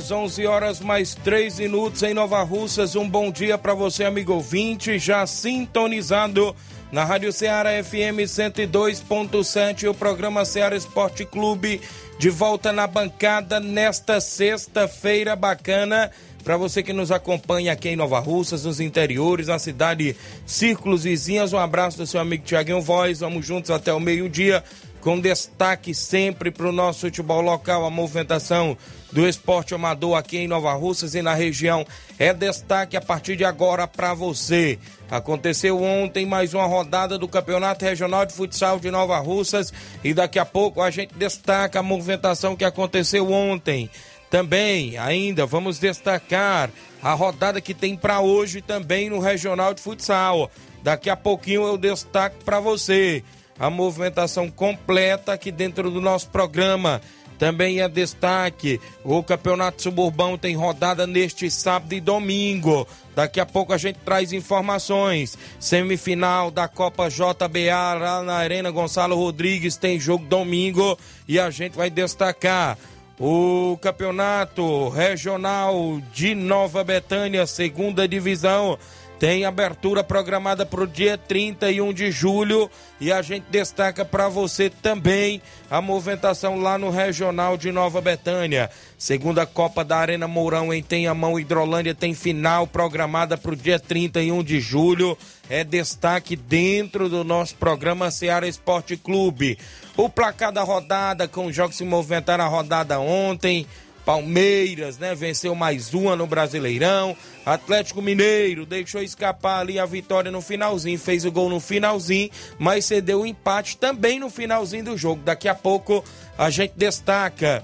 Horas, 11 horas mais 3 minutos em Nova Russas. Um bom dia para você, amigo ouvinte, já sintonizado na Rádio Ceará FM 102.7, o programa Ceará Esporte Clube, de volta na bancada nesta sexta-feira bacana. Para você que nos acompanha aqui em Nova Russas, nos interiores, na cidade Círculos Vizinhas, um abraço do seu amigo Tiaguinho Voz. Vamos juntos até o meio-dia, com destaque sempre para o nosso futebol local, a movimentação do esporte amador aqui em Nova Russas e na região é destaque a partir de agora para você. Aconteceu ontem mais uma rodada do Campeonato Regional de Futsal de Nova Russas e daqui a pouco a gente destaca a movimentação que aconteceu ontem. Também, ainda, vamos destacar a rodada que tem para hoje também no Regional de Futsal. Daqui a pouquinho eu destaco para você a movimentação completa aqui dentro do nosso programa. Também é destaque: o Campeonato Suburbão tem rodada neste sábado e domingo. Daqui a pouco a gente traz informações. Semifinal da Copa JBA lá na Arena Gonçalo Rodrigues tem jogo domingo e a gente vai destacar o Campeonato Regional de Nova Betânia, segunda divisão tem abertura programada para o dia 31 de julho e a gente destaca para você também a movimentação lá no Regional de Nova Betânia. Segunda Copa da Arena Mourão em Tenhamão, Hidrolândia tem final programada para o dia 31 de julho. É destaque dentro do nosso programa Seara Esporte Clube. O placar da rodada, com os jogos se movimentaram a rodada ontem. Palmeiras, né? Venceu mais uma no Brasileirão. Atlético Mineiro deixou escapar ali a vitória no finalzinho, fez o gol no finalzinho, mas cedeu o empate também no finalzinho do jogo. Daqui a pouco a gente destaca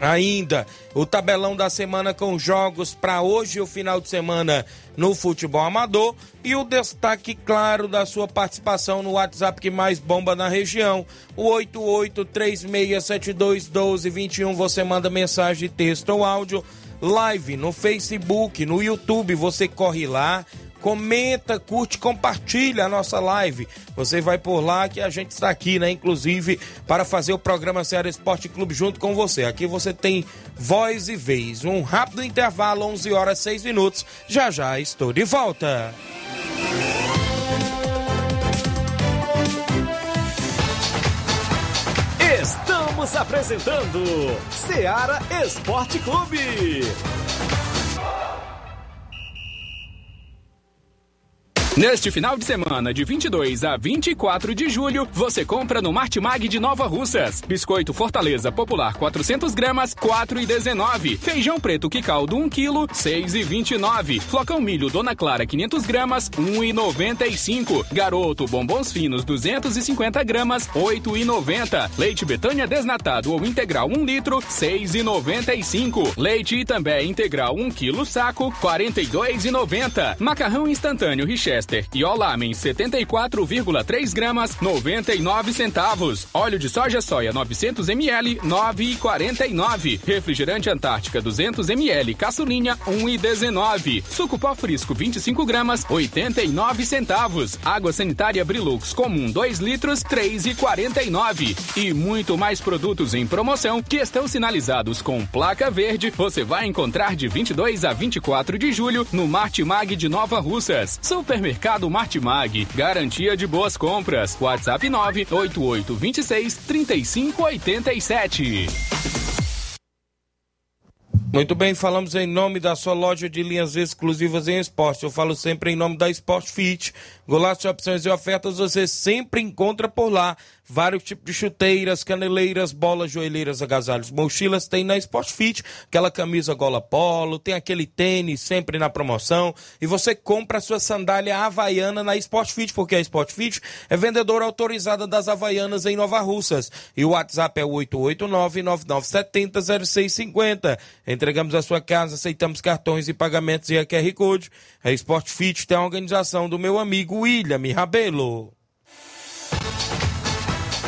ainda o tabelão da semana com jogos para hoje e o final de semana no futebol amador e o destaque claro da sua participação no WhatsApp que mais bomba na região, o 8836721221. Você manda mensagem texto ou áudio, live no Facebook, no YouTube, você corre lá comenta, curte, compartilha a nossa live. Você vai por lá que a gente está aqui, né? Inclusive, para fazer o programa Ceará Esporte Clube junto com você. Aqui você tem voz e vez. Um rápido intervalo, 11 horas 6 minutos. Já já estou de volta. Estamos apresentando Ceará Esporte Clube. Neste final de semana, de 22 a 24 de julho, você compra no Martimag de Nova Russas. Biscoito Fortaleza Popular 400 gramas, 4,19. Feijão preto Quicaldo 1 kg, 6,29. Flocão milho Dona Clara 500 gramas, 1,95. Garoto Bombons Finos 250 gramas, 8,90. Leite Betânia desnatado ou integral 1 litro, 6,95. Leite Itambé integral 1 kg saco, 42,90. Macarrão instantâneo Richester e Olamen 74,3 gramas, 99 centavos. Óleo de soja soia 900 ml, 9,49. Refrigerante Antártica 200 ml, caçulinha 1,19. Suco pó frisco 25 gramas, 89 centavos. Água sanitária Brilux comum 2 litros, 3,49. E muito mais produtos em promoção que estão sinalizados com placa verde. Você vai encontrar de 22 a 24 de julho no Martimag de Nova Russas. Supermercado Supermercado Martimag. Garantia de boas compras. WhatsApp 988 26 3587. Muito bem, falamos em nome da sua loja de linhas exclusivas em esporte. Eu falo sempre em nome da Sport Fit. Golaço de opções e ofertas você sempre encontra por lá. Vários tipos de chuteiras, caneleiras, bolas, joelheiras, agasalhos, mochilas tem na Sport Fit. Aquela camisa gola polo, tem aquele tênis sempre na promoção. E você compra a sua sandália havaiana na Sport Fit, porque a Sport Fit é vendedora autorizada das havaianas em Nova Russas. E o WhatsApp é o 889-9970-0650. Entregamos a sua casa, aceitamos cartões e pagamentos e a QR Code. A Sport Fit tem a organização do meu amigo William Rabelo.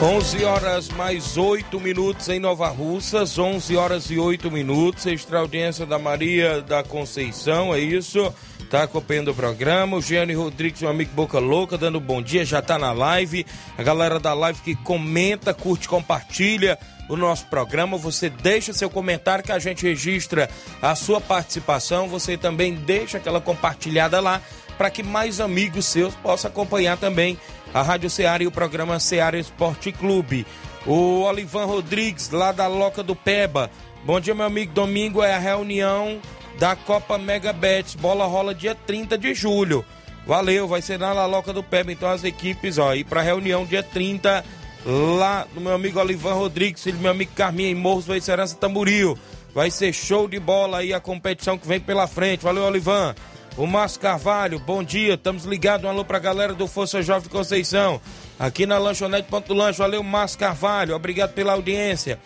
11 horas mais 8 minutos em Nova Russas, 11 horas e 8 minutos. Extra audiência da Maria da Conceição, é isso? Tá acompanhando o programa. O Gianni Rodrigues, meu amigo Boca Louca, dando bom dia, já tá na live. A galera da live que comenta, curte, compartilha o nosso programa. Você deixa seu comentário que a gente registra a sua participação. Você também deixa aquela compartilhada lá para que mais amigos seus possam acompanhar também a Rádio Ceará e o programa Ceará Esporte Clube. O Olivan Rodrigues, lá da Loca do Peba. Bom dia, meu amigo. Domingo é a reunião da Copa Mega Bet. Bola rola dia 30 de julho. Valeu, vai ser na Loca do Peba. Então as equipes, ó, ir pra reunião dia 30 lá do meu amigo Olivan Rodrigues, filho do meu amigo Carminha em Morros do Serança Tamboril. Vai ser show de bola aí a competição que vem pela frente. Valeu, Olivan. O Márcio Carvalho, bom dia, estamos ligados, um alô pra galera do Força Jovem Conceição, aqui na Lanchonete Ponto Lanche, valeu Márcio Carvalho, obrigado pela audiência.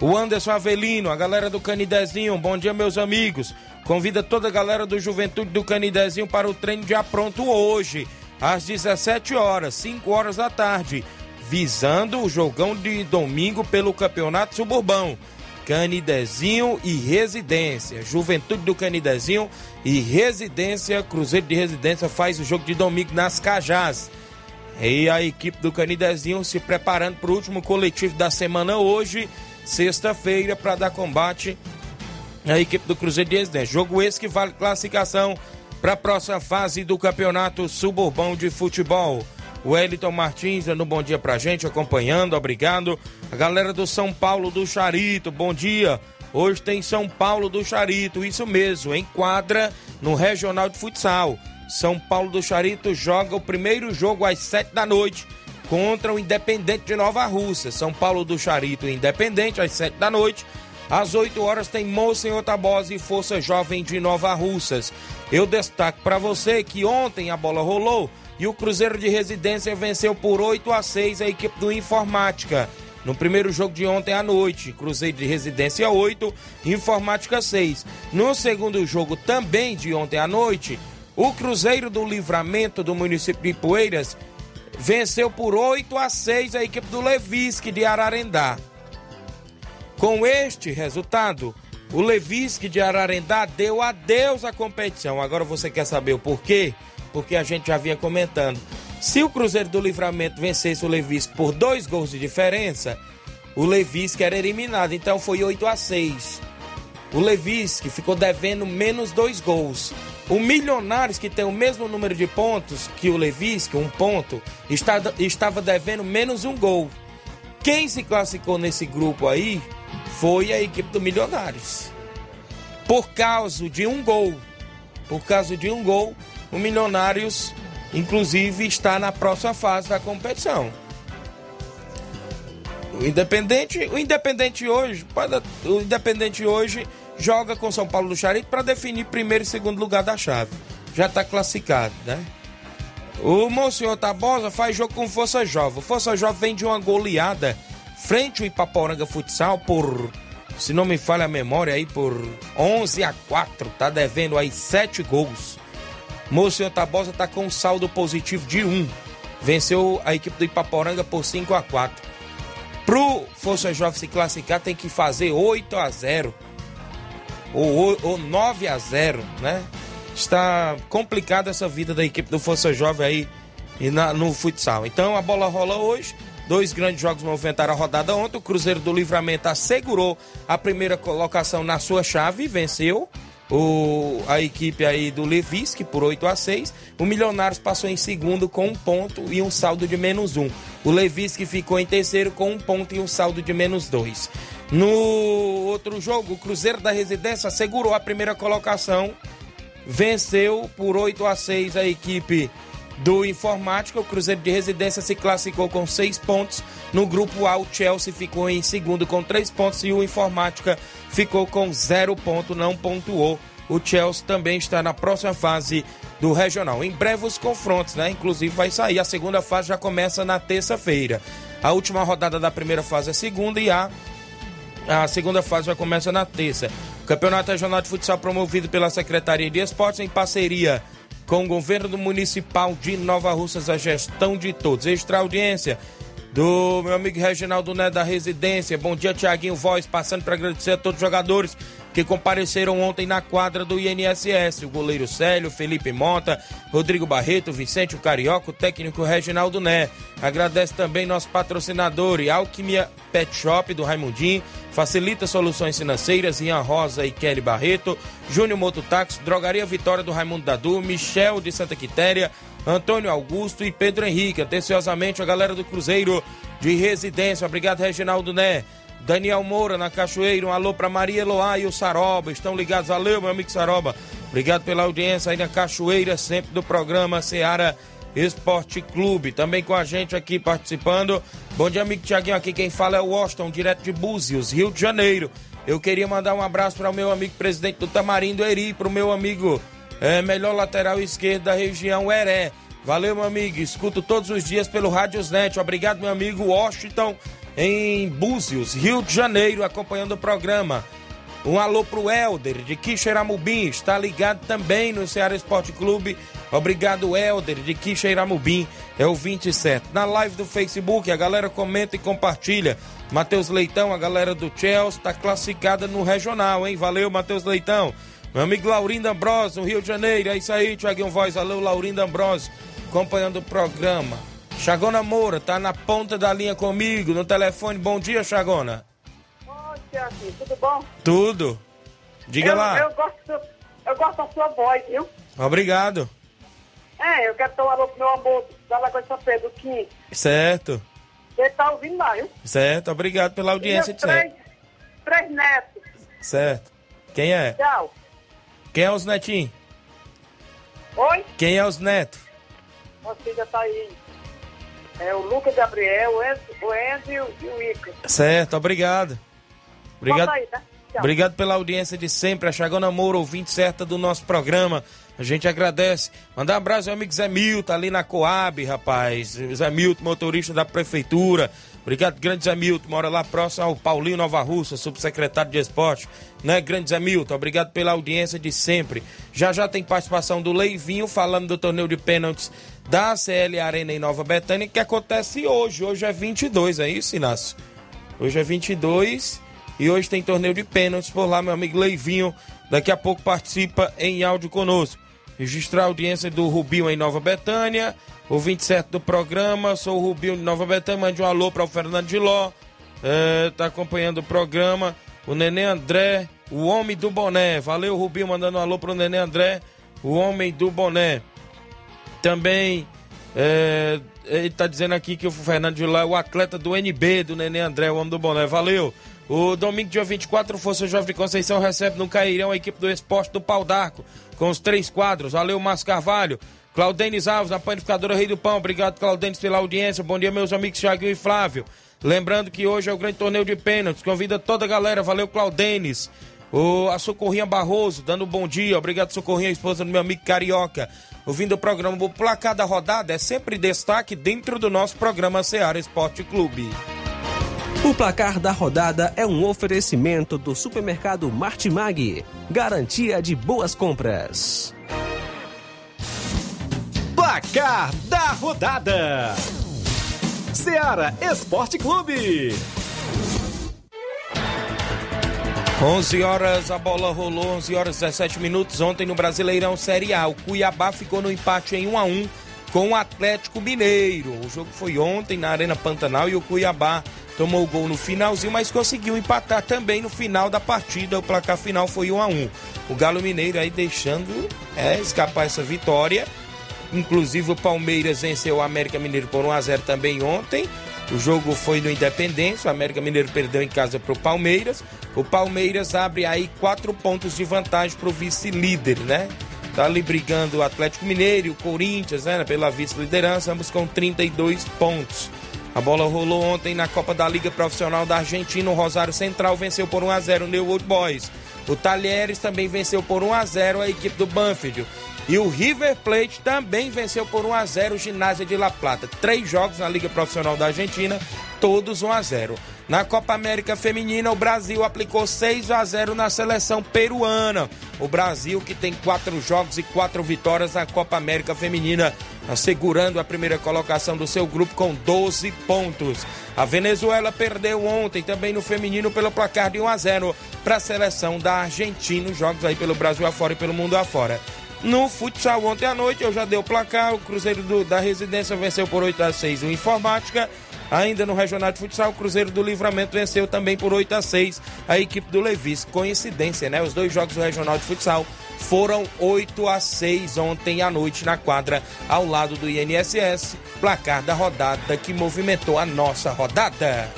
O Anderson Avelino, a galera do Canidezinho, bom dia meus amigos, convida toda a galera do Juventude do Canidezinho para o treino de apronto hoje, às 17 horas, 5 horas da tarde, visando o jogão de domingo pelo Campeonato Suburbão. Canidezinho e Residência. Juventude do Canidezinho e Residência, Cruzeiro de Residência faz o jogo de domingo nas Cajás. E a equipe do Canidezinho se preparando para o último coletivo da semana hoje, sexta-feira, para dar combate à equipe do Cruzeiro de Residência. Jogo esse que vale classificação para a próxima fase do Campeonato Suburbão de Futebol. O Eliton Martins dando um bom dia pra gente, acompanhando, obrigado. A galera do São Paulo do Charito, bom dia. Hoje tem São Paulo do Charito, isso mesmo, em quadra no Regional de Futsal. São Paulo do Charito joga o primeiro jogo às sete da noite contra o Independente de Nova Rússia. São Paulo do Charito Independente às sete da noite. Às 8 horas tem Monsenhor Tabosa e Força Jovem de Nova Russas. Eu destaco para você que ontem a bola rolou e o Cruzeiro de Residência venceu por 8 a 6 a equipe do Informática. No primeiro jogo de ontem à noite, Cruzeiro de Residência 8, Informática 6. No segundo jogo também de ontem à noite, o Cruzeiro do Livramento do município de Poeiras venceu por 8 a 6 a equipe do Levisque de Ararendá. Com este resultado, o Levisque de Ararendá deu adeus à competição. Agora você quer saber o porquê? Porque a gente já vinha comentando. Se o Cruzeiro do Livramento vencesse o Levisque por dois gols de diferença, o Levisque era eliminado. Então foi 8 a 6 O Levisque ficou devendo menos dois gols. O Milionários, que tem o mesmo número de pontos que o Levisque, um ponto, está, estava devendo menos um gol. Quem se classificou nesse grupo aí foi a equipe do Milionários. Por causa de um gol. Por causa de um gol, o Milionários, inclusive, está na próxima fase da competição. O Independente, o Independente hoje, o Independente hoje joga com São Paulo do Charito para definir primeiro e segundo lugar da chave. Já está classificado, né? O Monsenhor Tabosa faz jogo com Força Jovem. Força Jovem vem de uma goleada frente ao Ipaporanga Futsal por, se não me falha a memória, aí por 11 a 4. Tá devendo aí 7 gols. Mocinho Tabosa está com um saldo positivo de 1. Venceu a equipe do Ipaporanga por 5 a 4. Pro Força Jovem se classificar tem que fazer 8 a 0 ou, ou 9 a 0, né? Está complicada essa vida da equipe do Força Jovem aí e na, no futsal. Então a bola rola hoje. Dois grandes jogos movimentaram a rodada ontem. O Cruzeiro do Livramento assegurou a primeira colocação na sua chave e venceu o, a equipe aí do Levisque por 8 a 6 O Milionários passou em segundo com um ponto e um saldo de menos um. O Levisque ficou em terceiro com um ponto e um saldo de menos dois. No outro jogo, o Cruzeiro da Residência segurou a primeira colocação, venceu por 8 a 6 a equipe do Informática. O Cruzeiro de Residência se classificou com seis pontos. No grupo A, o Chelsea ficou em segundo com três pontos e o Informática ficou com zero ponto, não pontuou. O Chelsea também está na próxima fase do regional. Em breve os confrontos, né? Inclusive vai sair. A segunda fase já começa na terça-feira. A última rodada da primeira fase é segunda e a, a segunda fase já começa na terça. O Campeonato Regional de Futsal promovido pela Secretaria de Esportes em parceria com o governo municipal de Nova Russas, a gestão de todos. Extra audiência do meu amigo Reginaldo Né da Residência. Bom dia, Tiaguinho Voz, passando para agradecer a todos os jogadores que compareceram ontem na quadra do INSS. O goleiro Célio, Felipe Mota, Rodrigo Barreto, Vicente o Carioca, o técnico Reginaldo Né. Agradece também nosso patrocinador Alquimia Pet Shop do Raimundinho, Facilita Soluções Financeiras, Ian Rosa e Kelly Barreto, Júnior Mototáxi, Drogaria Vitória do Raimundo Dadu, Michel de Santa Quitéria, Antônio Augusto e Pedro Henrique. Atenciosamente a galera do Cruzeiro de Residência. Obrigado, Reginaldo Né. Daniel Moura na Cachoeira, um alô para Maria Eloá e o Saroba. Estão ligados? Valeu, meu amigo Saroba. Obrigado pela audiência aí na Cachoeira, sempre do programa Seara Esporte Clube. Também com a gente aqui participando. Bom dia, amigo Tiaguinho. Aqui quem fala é o Washington, direto de Búzios, Rio de Janeiro. Eu queria mandar um abraço para o meu amigo presidente do Tamarindo Eri, para o meu amigo é, melhor lateral esquerdo da região Heré. Valeu, meu amigo. Escuto todos os dias pelo Rádiosnet. Obrigado, meu amigo Washington em Búzios, Rio de Janeiro, acompanhando o programa. Um alô pro Helder de Quixeramobim, está ligado também no Ceará Esporte Clube. Obrigado, Helder de Quixeramobim, é o 27. Na live do Facebook, a galera comenta e compartilha. Matheus Leitão, a galera do Chelsea, está classificada no regional, hein? Valeu, Matheus Leitão. Meu amigo Laurindo Ambrosio, no Rio de Janeiro. É isso aí, Tiaguinho Voz. Valeu, Laurindo Ambrosio, acompanhando o programa. Chagona Moura tá na ponta da linha comigo, no telefone. Bom dia, Chagona. Oi, Tiaguinho, tudo bom? Tudo. Diga eu, lá. Eu gosto, eu gosto da sua voz, viu? Obrigado. É, eu quero tomar pro meu amor da Lagoa de São Pedro, que Certo. ele tá ouvindo lá, viu? Certo, obrigado pela audiência E três, três netos. Certo. Quem é? Tchau. Quem é os netinhos? Oi? Quem é os netos? Nossa filha tá aí. É o Lucas Gabriel, o Enzo, e o, Ica. Certo, obrigado. Obrigado. Aí, tá? Obrigado pela audiência de sempre. A Chagona Moura, ouvinte certa do nosso programa. A gente agradece. Mandar um abraço ao amigo Zé Milton, ali na Coab, rapaz. Zé Milton, motorista da prefeitura. Obrigado, grande Zé Milton. Mora lá próximo ao Paulinho Nova Russa, subsecretário de esporte. Né, grande Zé Milton? Obrigado pela audiência de sempre. Já já tem participação do Leivinho falando do torneio de pênaltis da CL Arena em Nova Betânia, que acontece hoje. Hoje é 22, é isso, Inácio? Hoje é 22 e hoje tem torneio de pênaltis por lá, meu amigo Leivinho. Daqui a pouco participa em áudio conosco. Registrar a audiência do Rubinho em Nova Betânia. O 27 do programa, sou o Rubinho de Nova Betânia. Mande um alô para o Fernando de Ló. É, tá acompanhando o programa. O Nenê André, o homem do boné. Valeu, Rubinho, mandando um alô pro Nenê André, o homem do boné. Também é, ele tá dizendo aqui que o Fernando Ló é o atleta do NB, do Nenê André, o homem do boné. Valeu. O domingo, dia 24, Força Jovem de Conceição recebe no Cairão a equipe do esporte do Pau d'Arco, com os três quadros. Valeu, Márcio Carvalho. Claudenis Alves, na panificadora Rei do Pão. Obrigado, Claudenis, pela audiência. Bom dia, meus amigos Thiago e Flávio. Lembrando que hoje é o grande torneio de pênaltis. Convida toda a galera. Valeu, Claudenis. O, a Socorrinha Barroso, dando um bom dia. Obrigado, Socorrinha, esposa do meu amigo Carioca. Ouvindo o programa, o placar da rodada é sempre destaque dentro do nosso programa Seara Esporte Clube. O placar da rodada é um oferecimento do supermercado Martimag. Garantia de boas compras. Placar da rodada: Seara Esporte Clube. 11 horas, a bola rolou, 11 horas 17 minutos. Ontem no Brasileirão Série A, o Cuiabá ficou no empate em 1 a 1 com o Atlético Mineiro. O jogo foi ontem na Arena Pantanal e o Cuiabá tomou o gol no finalzinho, mas conseguiu empatar também no final da partida. O placar final foi 1 a 1 O Galo Mineiro aí deixando é, escapar essa vitória. Inclusive o Palmeiras venceu o América Mineiro por 1 a 0 também ontem. O jogo foi no Independência, o América Mineiro perdeu em casa para o Palmeiras. O Palmeiras abre aí quatro pontos de vantagem para o vice-líder, né? Tá ali brigando o Atlético Mineiro e o Corinthians, né? Pela vice-liderança, ambos com 32 pontos. A bola rolou ontem na Copa da Liga Profissional da Argentina. O Rosário Central venceu por 1 a 0 o New Old Boys. O Talheres também venceu por 1 a 0 a equipe do Banfield. E o River Plate também venceu por 1 a 0 o Ginásio de La Plata. Três jogos na Liga Profissional da Argentina, todos 1 a 0. Na Copa América Feminina, o Brasil aplicou 6 a 0 na seleção peruana. O Brasil, que tem quatro jogos e quatro vitórias na Copa América Feminina, assegurando a primeira colocação do seu grupo com 12 pontos. A Venezuela perdeu ontem também no feminino pelo placar de 1 a 0 para a seleção da Argentina. Jogos aí pelo Brasil afora e pelo mundo afora. No futsal ontem à noite, eu já dei o placar. O Cruzeiro do, da Residência venceu por 8 a 6 o Informática. Ainda no Regional de Futsal, o Cruzeiro do Livramento venceu também por 8 a 6 a equipe do Levis. Coincidência, né? Os dois jogos do Regional de Futsal foram 8 a 6 ontem à noite na quadra ao lado do INSS. Placar da rodada que movimentou a nossa rodada.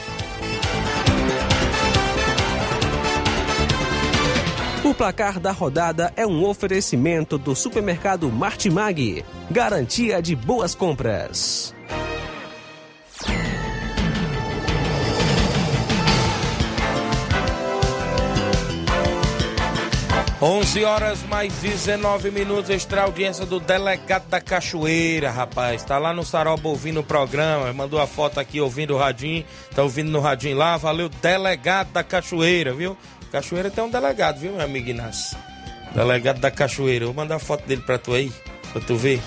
O placar da rodada é um oferecimento do supermercado Martimag. Garantia de boas compras. Onze horas mais 19 minutos, extra audiência do delegado da Cachoeira, rapaz. Tá lá no Saroba ouvindo o programa, mandou a foto aqui ouvindo o radinho, tá ouvindo no radinho lá. Valeu, delegado da Cachoeira, viu? Cachoeira tem um delegado, viu, meu amigo Inácio? Delegado da Cachoeira. Vou mandar a foto dele pra tu aí, pra tu ver.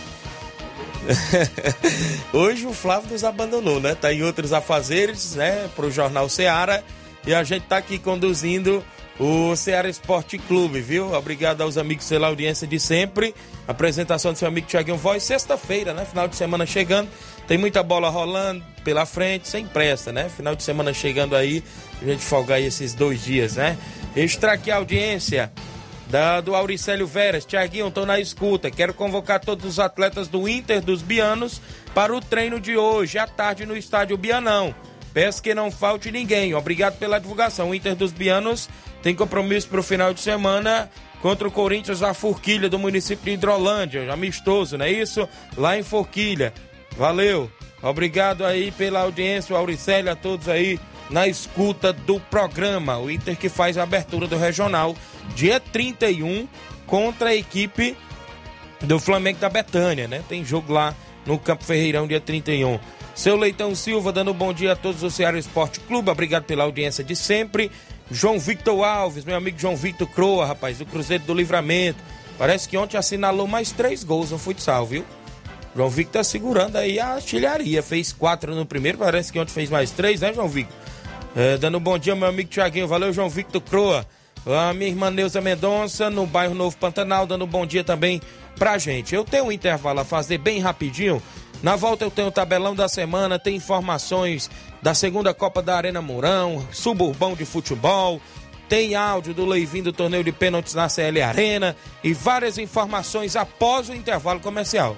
Hoje o Flávio nos abandonou, né? Tá em outros afazeres, né? Pro Jornal Seara. E a gente tá aqui conduzindo o Ceará Esporte Clube, viu? Obrigado aos amigos pela audiência de sempre. Apresentação do seu amigo Tiaguinho Voz, sexta-feira, né? Final de semana chegando. Tem muita bola rolando pela frente, sem pressa, né? Final de semana chegando aí. A gente folgar aí esses dois dias, né? Extra aqui a audiência da, do Auricélio Veras. Tiaguinho, tô na escuta. Quero convocar todos os atletas do Inter dos Bianos para o treino de hoje, à tarde, no estádio Bianão. Peço que não falte ninguém. Obrigado pela divulgação. O Inter dos Bianos tem compromisso para o final de semana contra o Corinthians da Forquilha, do município de Hidrolândia. Amistoso, não é isso? Lá em Forquilha. Valeu. Obrigado aí pela audiência, o Auricélio, a todos aí na escuta do programa. O Inter que faz a abertura do regional dia 31 contra a equipe do Flamengo da Betânia, né? Tem jogo lá no Campo Ferreirão dia 31. Seu Leitão Silva dando um bom dia a todos do Ceará Esporte Clube. Obrigado pela audiência de sempre. João Victor Alves, meu amigo João Victor Croa, rapaz, do Cruzeiro do Livramento. Parece que ontem assinalou mais três gols no futsal, viu? João Victor tá segurando aí a artilharia. Fez quatro no primeiro, parece que ontem fez mais três, né, João Victor? É, dando um bom dia, meu amigo Tiaguinho. Valeu, João Victor Croa. A minha irmã Neuza Mendonça, no bairro Novo Pantanal, dando um bom dia também pra gente. Eu tenho um intervalo a fazer bem rapidinho. Na volta eu tenho o tabelão da semana, tem informações da segunda Copa da Arena Mourão, suburbão de futebol, tem áudio do Leivinho do torneio de pênaltis na CL Arena e várias informações após o intervalo comercial.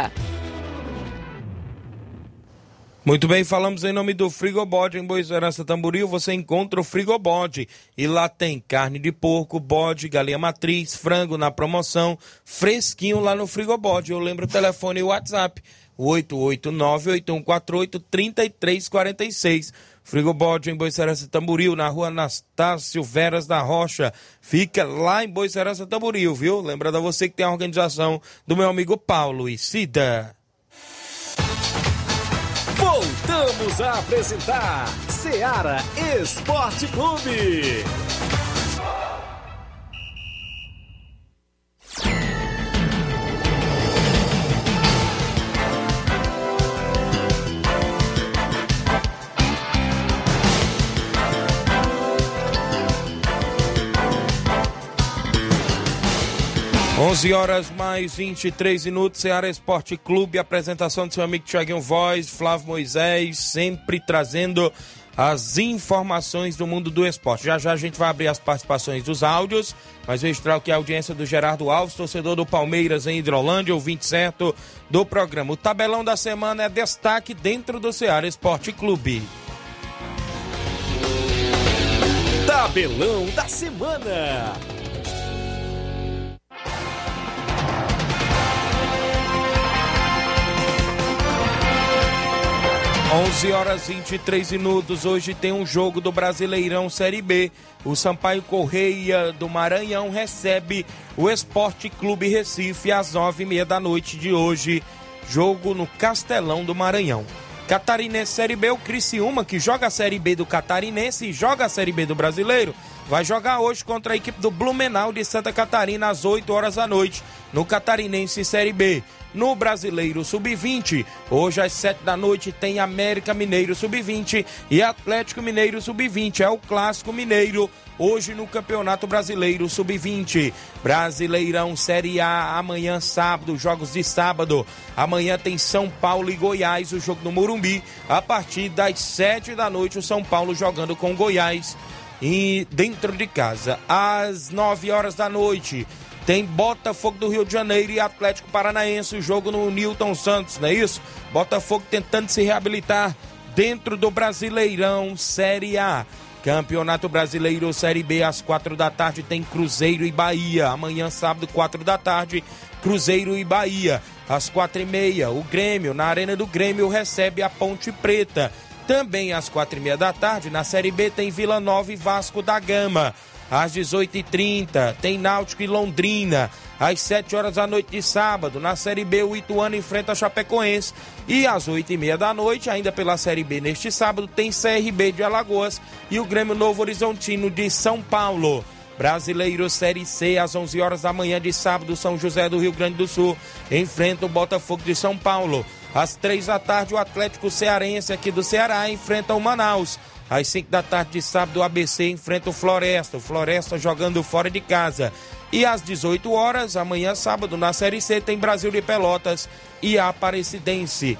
Muito bem, falamos em nome do Frigobode em Boa Esperança Tamboril. Você encontra o Frigobode e lá tem carne de porco, bode, galinha matriz, frango na promoção, fresquinho lá no Frigobode. Eu lembro o telefone e o WhatsApp. 889-8148-3346. Frigobode em Boicerança Tamboril, na rua Anastácio Veras da Rocha. Fica lá em Boicerança Tamboril, viu? Lembrando a você que tem a organização do meu amigo Paulo e Cida. Voltamos a apresentar Seara Esporte Clube. 11 horas mais 23 minutos, Ceará Esporte Clube, apresentação do seu amigo Thiaguinho Voz, Flávio Moisés, sempre trazendo as informações do mundo do esporte. Já já a gente vai abrir as participações dos áudios, mas registrar é a audiência do Gerardo Alves, torcedor do Palmeiras em Hidrolândia, ouvinte certo do programa. O tabelão da semana é destaque dentro do Ceará Esporte Clube. Tabelão da semana. 11 horas 23 minutos. Hoje tem um jogo do Brasileirão Série B. O Sampaio Correia do Maranhão recebe o Esporte Clube Recife às nove e meia da noite de hoje. Jogo no Castelão do Maranhão. Catarinense Série B, o Criciúma, que joga a Série B do Catarinense e joga a Série B do Brasileiro, vai jogar hoje contra a equipe do Blumenau de Santa Catarina às 8 horas da noite, no Catarinense Série B no Brasileiro Sub-20. Hoje às 7 da noite tem América Mineiro Sub-20 e Atlético Mineiro Sub-20. É o clássico mineiro hoje no Campeonato Brasileiro Sub-20. Brasileirão Série A amanhã sábado, jogos de sábado. Amanhã tem São Paulo e Goiás, o jogo no Morumbi. A partir das 7 da noite o São Paulo jogando com Goiás e dentro de casa. Às 9 horas da noite tem Botafogo do Rio de Janeiro e Atlético Paranaense, o jogo no Newton Santos, não é isso? Botafogo tentando se reabilitar dentro do Brasileirão Série A. Campeonato Brasileiro Série B, às quatro da tarde, tem Cruzeiro e Bahia. Amanhã, sábado, quatro da tarde, Cruzeiro e Bahia. Às quatro e meia, o Grêmio, na Arena do Grêmio, recebe a Ponte Preta. Também às quatro e meia da tarde, na Série B, tem Vila Nova e Vasco da Gama às 18h30. Tem Náutico e Londrina. Às 7 horas da noite de sábado, na Série B, o Ituano enfrenta a Chapecoense. E às 8h30 da noite, ainda pela Série B neste sábado, tem CRB de Alagoas e o Grêmio Novo Horizontino de São Paulo. Brasileiro Série C, às 11 horas da manhã de sábado, São José do Rio Grande do Sul enfrenta o Botafogo de São Paulo. Às três da tarde, o Atlético Cearense aqui do Ceará enfrenta o Manaus. Às 5 da tarde de sábado, o ABC enfrenta o Floresta. O Floresta jogando fora de casa. E às 18 horas, amanhã sábado, na Série C, tem Brasil de Pelotas e Aparecidense.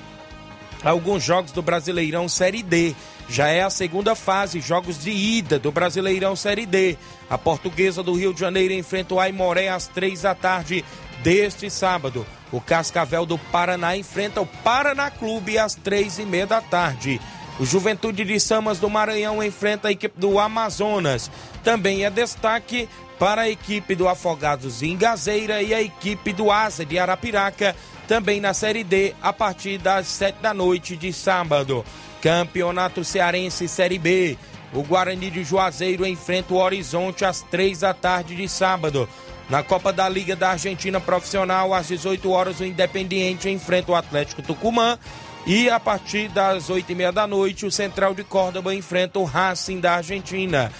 Alguns jogos do Brasileirão Série D. Já é a segunda fase, jogos de ida do Brasileirão Série D. A portuguesa do Rio de Janeiro enfrenta o Aimoré às três da tarde deste sábado. O Cascavel do Paraná enfrenta o Paraná Clube às três e meia da tarde. O Juventude de Samas do Maranhão enfrenta a equipe do Amazonas. Também é destaque para a equipe do Afogados em Gazeira e a equipe do Asa de Arapiraca, também na Série D, a partir das sete da noite de sábado. Campeonato Cearense Série B. O Guarani de Juazeiro enfrenta o Horizonte às três da tarde de sábado. Na Copa da Liga da Argentina Profissional, às 18 horas, o Independiente enfrenta o Atlético Tucumã e a partir das oito e meia da noite, o Central de Córdoba enfrenta o Racing da Argentina.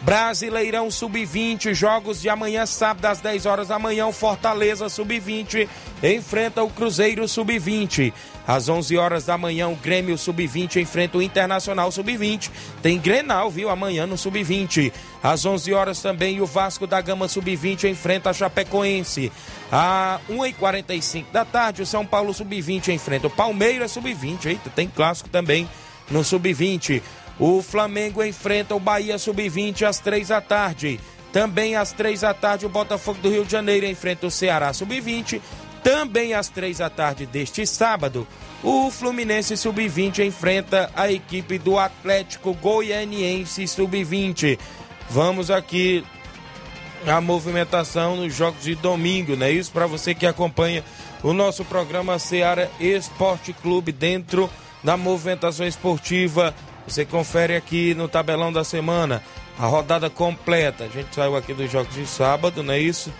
Brasileirão Sub-20, jogos de amanhã, sábado, às 10 horas da manhã, o Fortaleza Sub-20 enfrenta o Cruzeiro Sub-20. Às 11 horas da manhã, o Grêmio Sub-20 enfrenta o Internacional Sub-20. Tem Grenal, viu, amanhã no Sub-20. Às 11 horas também, o Vasco da Gama Sub-20 enfrenta a Chapecoense. Às 1h45 da tarde, o São Paulo Sub-20 enfrenta o Palmeiras Sub-20. Eita, tem clássico também no Sub-20. O Flamengo enfrenta o Bahia Sub-20 às três da tarde. Também às três da tarde, o Botafogo do Rio de Janeiro enfrenta o Ceará Sub-20. Também às três da tarde deste sábado, o Fluminense Sub-20 enfrenta a equipe do Atlético Goianiense Sub-20. Vamos aqui a movimentação nos jogos de domingo, não é isso? Para você que acompanha o nosso programa Seara Esporte Clube dentro da movimentação esportiva. Você confere aqui no tabelão da semana a rodada completa. A gente saiu aqui dos jogos de sábado, não é isso?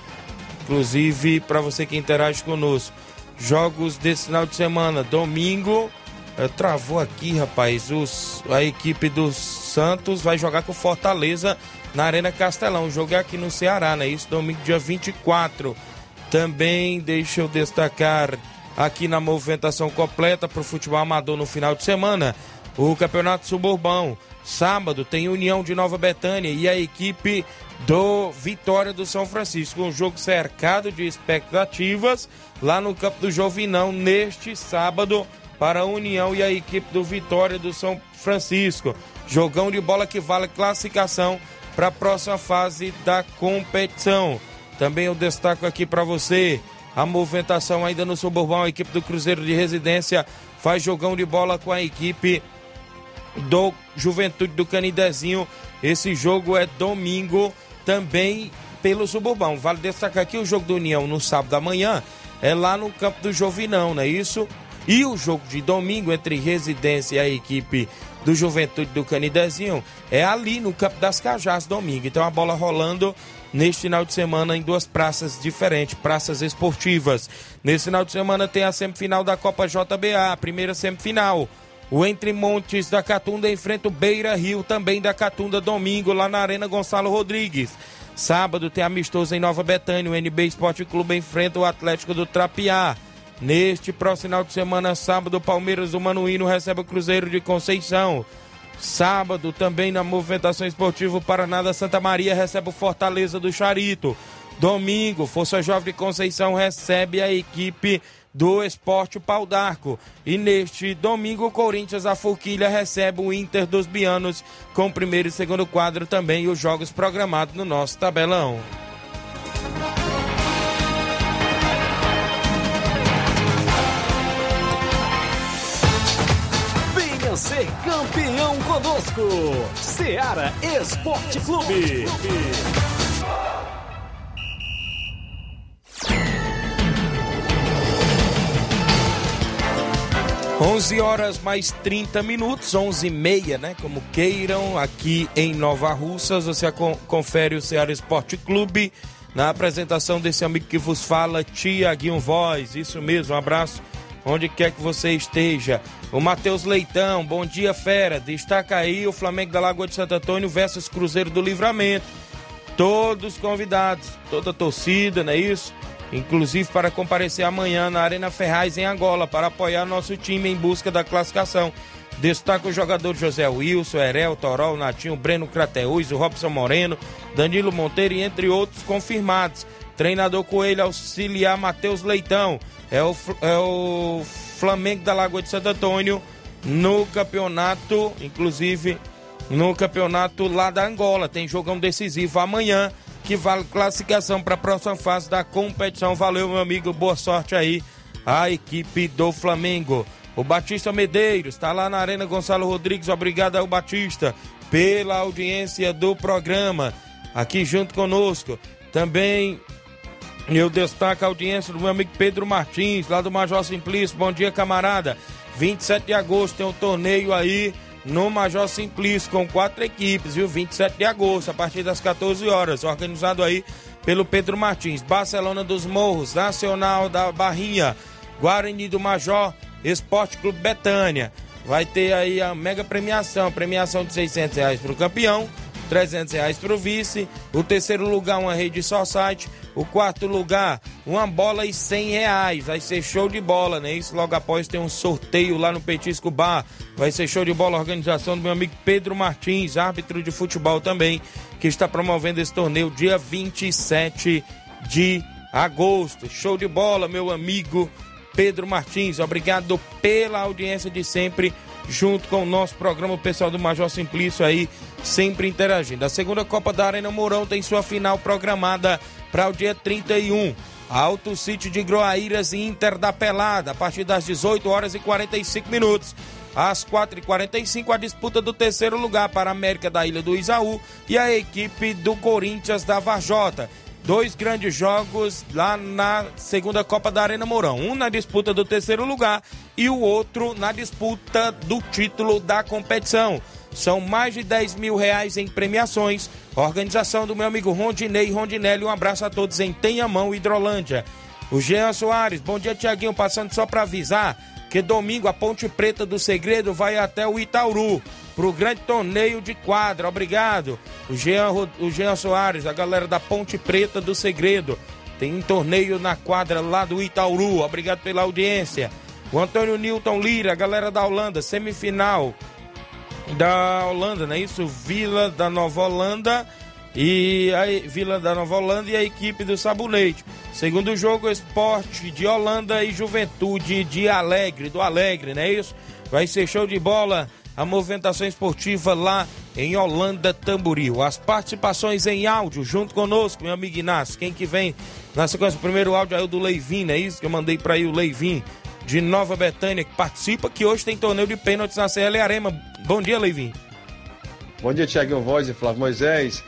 Inclusive para você que interage conosco. Jogos desse final de semana, domingo, eh, travou aqui, rapaz. Os, a equipe do Santos vai jogar com Fortaleza na Arena Castelão. O jogo é aqui no Ceará, né? Isso, domingo, dia 24. Também deixa eu destacar aqui na movimentação completa para o futebol amador no final de semana. O Campeonato Suburbão. Sábado tem União de Nova Betânia e a equipe do Vitória do São Francisco. Um jogo cercado de expectativas lá no campo do Jovinão neste sábado para a União e a equipe do Vitória do São Francisco. Jogão de bola que vale classificação para a próxima fase da competição. Também eu destaco aqui para você a movimentação ainda no suburbão. A equipe do Cruzeiro de Residência faz jogão de bola com a equipe do Juventude do Canidezinho. Esse jogo é domingo também pelo suburbão. Vale destacar aqui o jogo do União no sábado da manhã é lá no campo do Jovinão, não é isso? E o jogo de domingo entre Residência e a equipe do Juventude do Canidezinho é ali no Campo das Cajás, domingo. Então a bola rolando neste final de semana em duas praças diferentes, praças esportivas. Nesse final de semana tem a semifinal da Copa JBA, a primeira semifinal. O Entre Montes da Catunda enfrenta o Beira Rio, também da Catunda, domingo, lá na Arena Gonçalo Rodrigues. Sábado tem amistoso em Nova Betânia. O NB Esporte Clube enfrenta o Atlético do Trapiá. Neste próximo final de semana, sábado, o Palmeiras do Manuíno recebe o Cruzeiro de Conceição. Sábado, também na movimentação esportiva, o Paraná da Santa Maria recebe o Fortaleza do Charito. Domingo, Força Jovem de Conceição recebe a equipe do Esporte Pau d'Arco. E neste domingo, o Corinthians, a Forquilha, recebe o Inter dos Bianos com primeiro e segundo quadro também e os jogos programados no nosso tabelão. Venha ser campeão conosco, Seara Esporte Clube. 11 horas mais 30 minutos, 11 e meia, né? Como queiram, aqui em Nova Russas, você confere o Ceará Esporte Clube na apresentação desse amigo que vos fala, Tiaguinho Voz. Isso mesmo, um abraço onde quer que você esteja. O Matheus Leitão, bom dia, fera. Destaca aí o Flamengo da Lagoa de Santo Antônio versus Cruzeiro do Livramento. Todos convidados, toda a torcida, não é isso? Inclusive para comparecer amanhã na Arena Ferraz em Angola para apoiar nosso time em busca da classificação. Destaca o jogador José Wilson, Erel, Torol, Natinho, Breno Crateus, Robson Moreno, Danilo Monteiro e entre outros confirmados. Treinador Coelho auxiliar Matheus Leitão. É o, é o Flamengo da Lagoa de Santo Antônio no campeonato, inclusive no campeonato lá da Angola. Tem jogão decisivo amanhã que vale classificação para a próxima fase da competição. Valeu, meu amigo, boa sorte aí à equipe do Flamengo. O Batista Medeiros está lá na Arena Gonçalo Rodrigues. Obrigado ao Batista pela audiência do programa aqui junto conosco. Também eu destaco a audiência do meu amigo Pedro Martins, lá do Major Simplício. Bom dia, camarada. 27 de agosto tem um torneio aí no Major Simplício, com quatro equipes, viu? 27 de agosto, a partir das 14 horas, organizado aí pelo Pedro Martins. Barcelona dos Morros, Nacional da Barrinha, Guarani do Major, Esporte Clube Betânia. Vai ter aí a mega premiação, premiação de 600 reais para o campeão, 300 reais para o vice. O terceiro lugar, uma rede só site. O quarto lugar, uma bola e 100 reais. Vai ser show de bola, né? Isso logo após tem um sorteio lá no Petisco Bar. Vai ser show de bola. Organização do meu amigo Pedro Martins, árbitro de futebol também, que está promovendo esse torneio dia 27 de agosto. Show de bola, meu amigo Pedro Martins. Obrigado pela audiência de sempre junto com o nosso programa, o pessoal do Major Simplício aí, sempre interagindo. A segunda Copa da Arena Mourão tem sua final programada para o dia 31. Alto City de Groaíras e Inter da Pelada, a partir das 18 horas e 45 minutos. às 4h45, a disputa do terceiro lugar para a América da Ilha do Isaú e a equipe do Corinthians da Varjota. Dois grandes jogos lá na segunda Copa da Arena Mourão. Um na disputa do terceiro lugar e o outro na disputa do título da competição. São mais de 10 mil reais em premiações. Organização do meu amigo Rondinei Rondinelli. Um abraço a todos em Tenhamão, Hidrolândia. O Jean Soares, bom dia, Tiaguinho. Passando só para avisar que domingo a Ponte Preta do Segredo vai até o Itauru pro grande torneio de quadra. Obrigado. O Jean, o Jean Soares, a galera da Ponte Preta do Segredo. Tem um torneio na quadra lá do Itauru. Obrigado pela audiência. O Antônio Newton Lira, a galera da Holanda, semifinal da Holanda, não é isso? Vila da Nova Holanda e a Vila da Nova Holanda e a equipe do Sabonete. Segundo jogo, Esporte de Holanda e Juventude de Alegre, do Alegre, não é isso? Vai ser show de bola a movimentação esportiva lá em Holanda Tamboril. As participações em áudio junto conosco, meu amigo Inácio. Quem que vem na sequência? O primeiro áudio é o do Leivin, não é isso? Que eu mandei para aí o Leivin de Nova Betânia, que participa, que hoje tem torneio de pênaltis na CL Arema. Bom dia, Leivin. Bom dia, Tiaguinho Voz e Flávio Moisés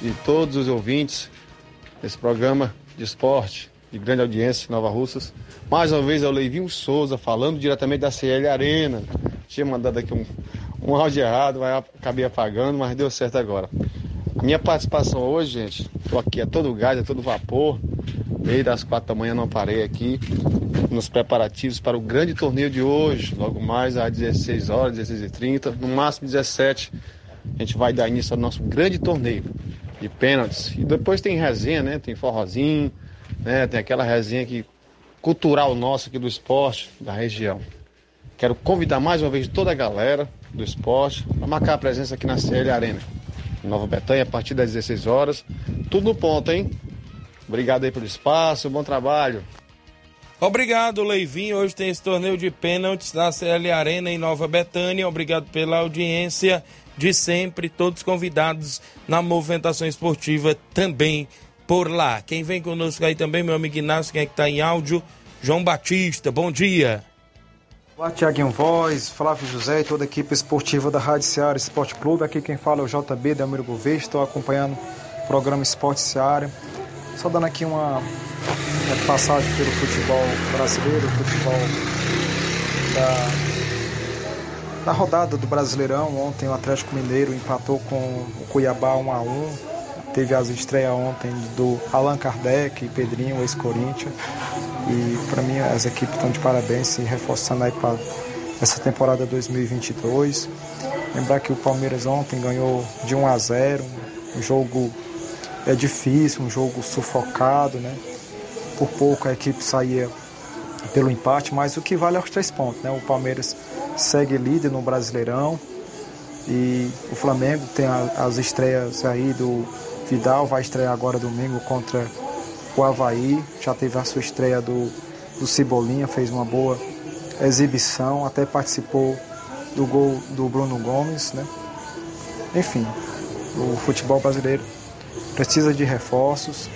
e todos os ouvintes desse programa de esporte de grande audiência Nova Russas. Mais uma vez é o Leivinho Souza falando diretamente da CL Arena. Tinha mandado aqui um, um áudio errado, mas acabei apagando, mas deu certo agora. A minha participação hoje, gente, estou aqui a todo gás, a todo vapor. Desde as quatro da manhã não parei aqui nos preparativos para o grande torneio de hoje. Logo mais às 16 horas, 16h30, no máximo 17 a gente vai dar início ao nosso grande torneio de pênaltis. E depois tem resenha, né? Tem forrozinho, né? Tem aquela resenha que, cultural nossa aqui do esporte, da região. Quero convidar mais uma vez toda a galera do esporte para marcar a presença aqui na CL Arena, em Nova Betânia, a partir das 16 horas. Tudo no ponto, hein? Obrigado aí pelo espaço, bom trabalho. Obrigado, Leivinho. Hoje tem esse torneio de pênaltis na CL Arena em Nova Betânia. Obrigado pela audiência de sempre. Todos convidados na movimentação esportiva também por lá. Quem vem conosco aí também, meu amigo Inácio, quem é que tá em áudio? João Batista, bom dia. Olá, Tiaguinho Voz, Flávio José e toda a equipe esportiva da Rádio Seara Esporte Clube. Aqui quem fala é o JB da Amiro Gouveia. Estou acompanhando o programa Esporte Seara. Só dando aqui uma passagem pelo futebol brasileiro, futebol da, da rodada do Brasileirão. Ontem o Atlético Mineiro empatou com o Cuiabá 1 a 1 Teve as estreias ontem do Allan Kardec Pedrinho, ex-Corinthians. E para mim as equipes estão de parabéns, se reforçando aí para essa temporada 2022. Lembrar que o Palmeiras ontem ganhou de 1 a 0, um jogo é difícil, um jogo sufocado, né? Por pouco a equipe saía pelo empate, mas o que vale é os três pontos, né? O Palmeiras segue líder no Brasileirão e o Flamengo tem as estreias aí do Vidal, vai estrear agora domingo contra o Havaí, já teve a sua estreia do, do Cebolinha, fez uma boa exibição, até participou do gol do Bruno Gomes, né? Enfim, o futebol brasileiro precisa de reforços,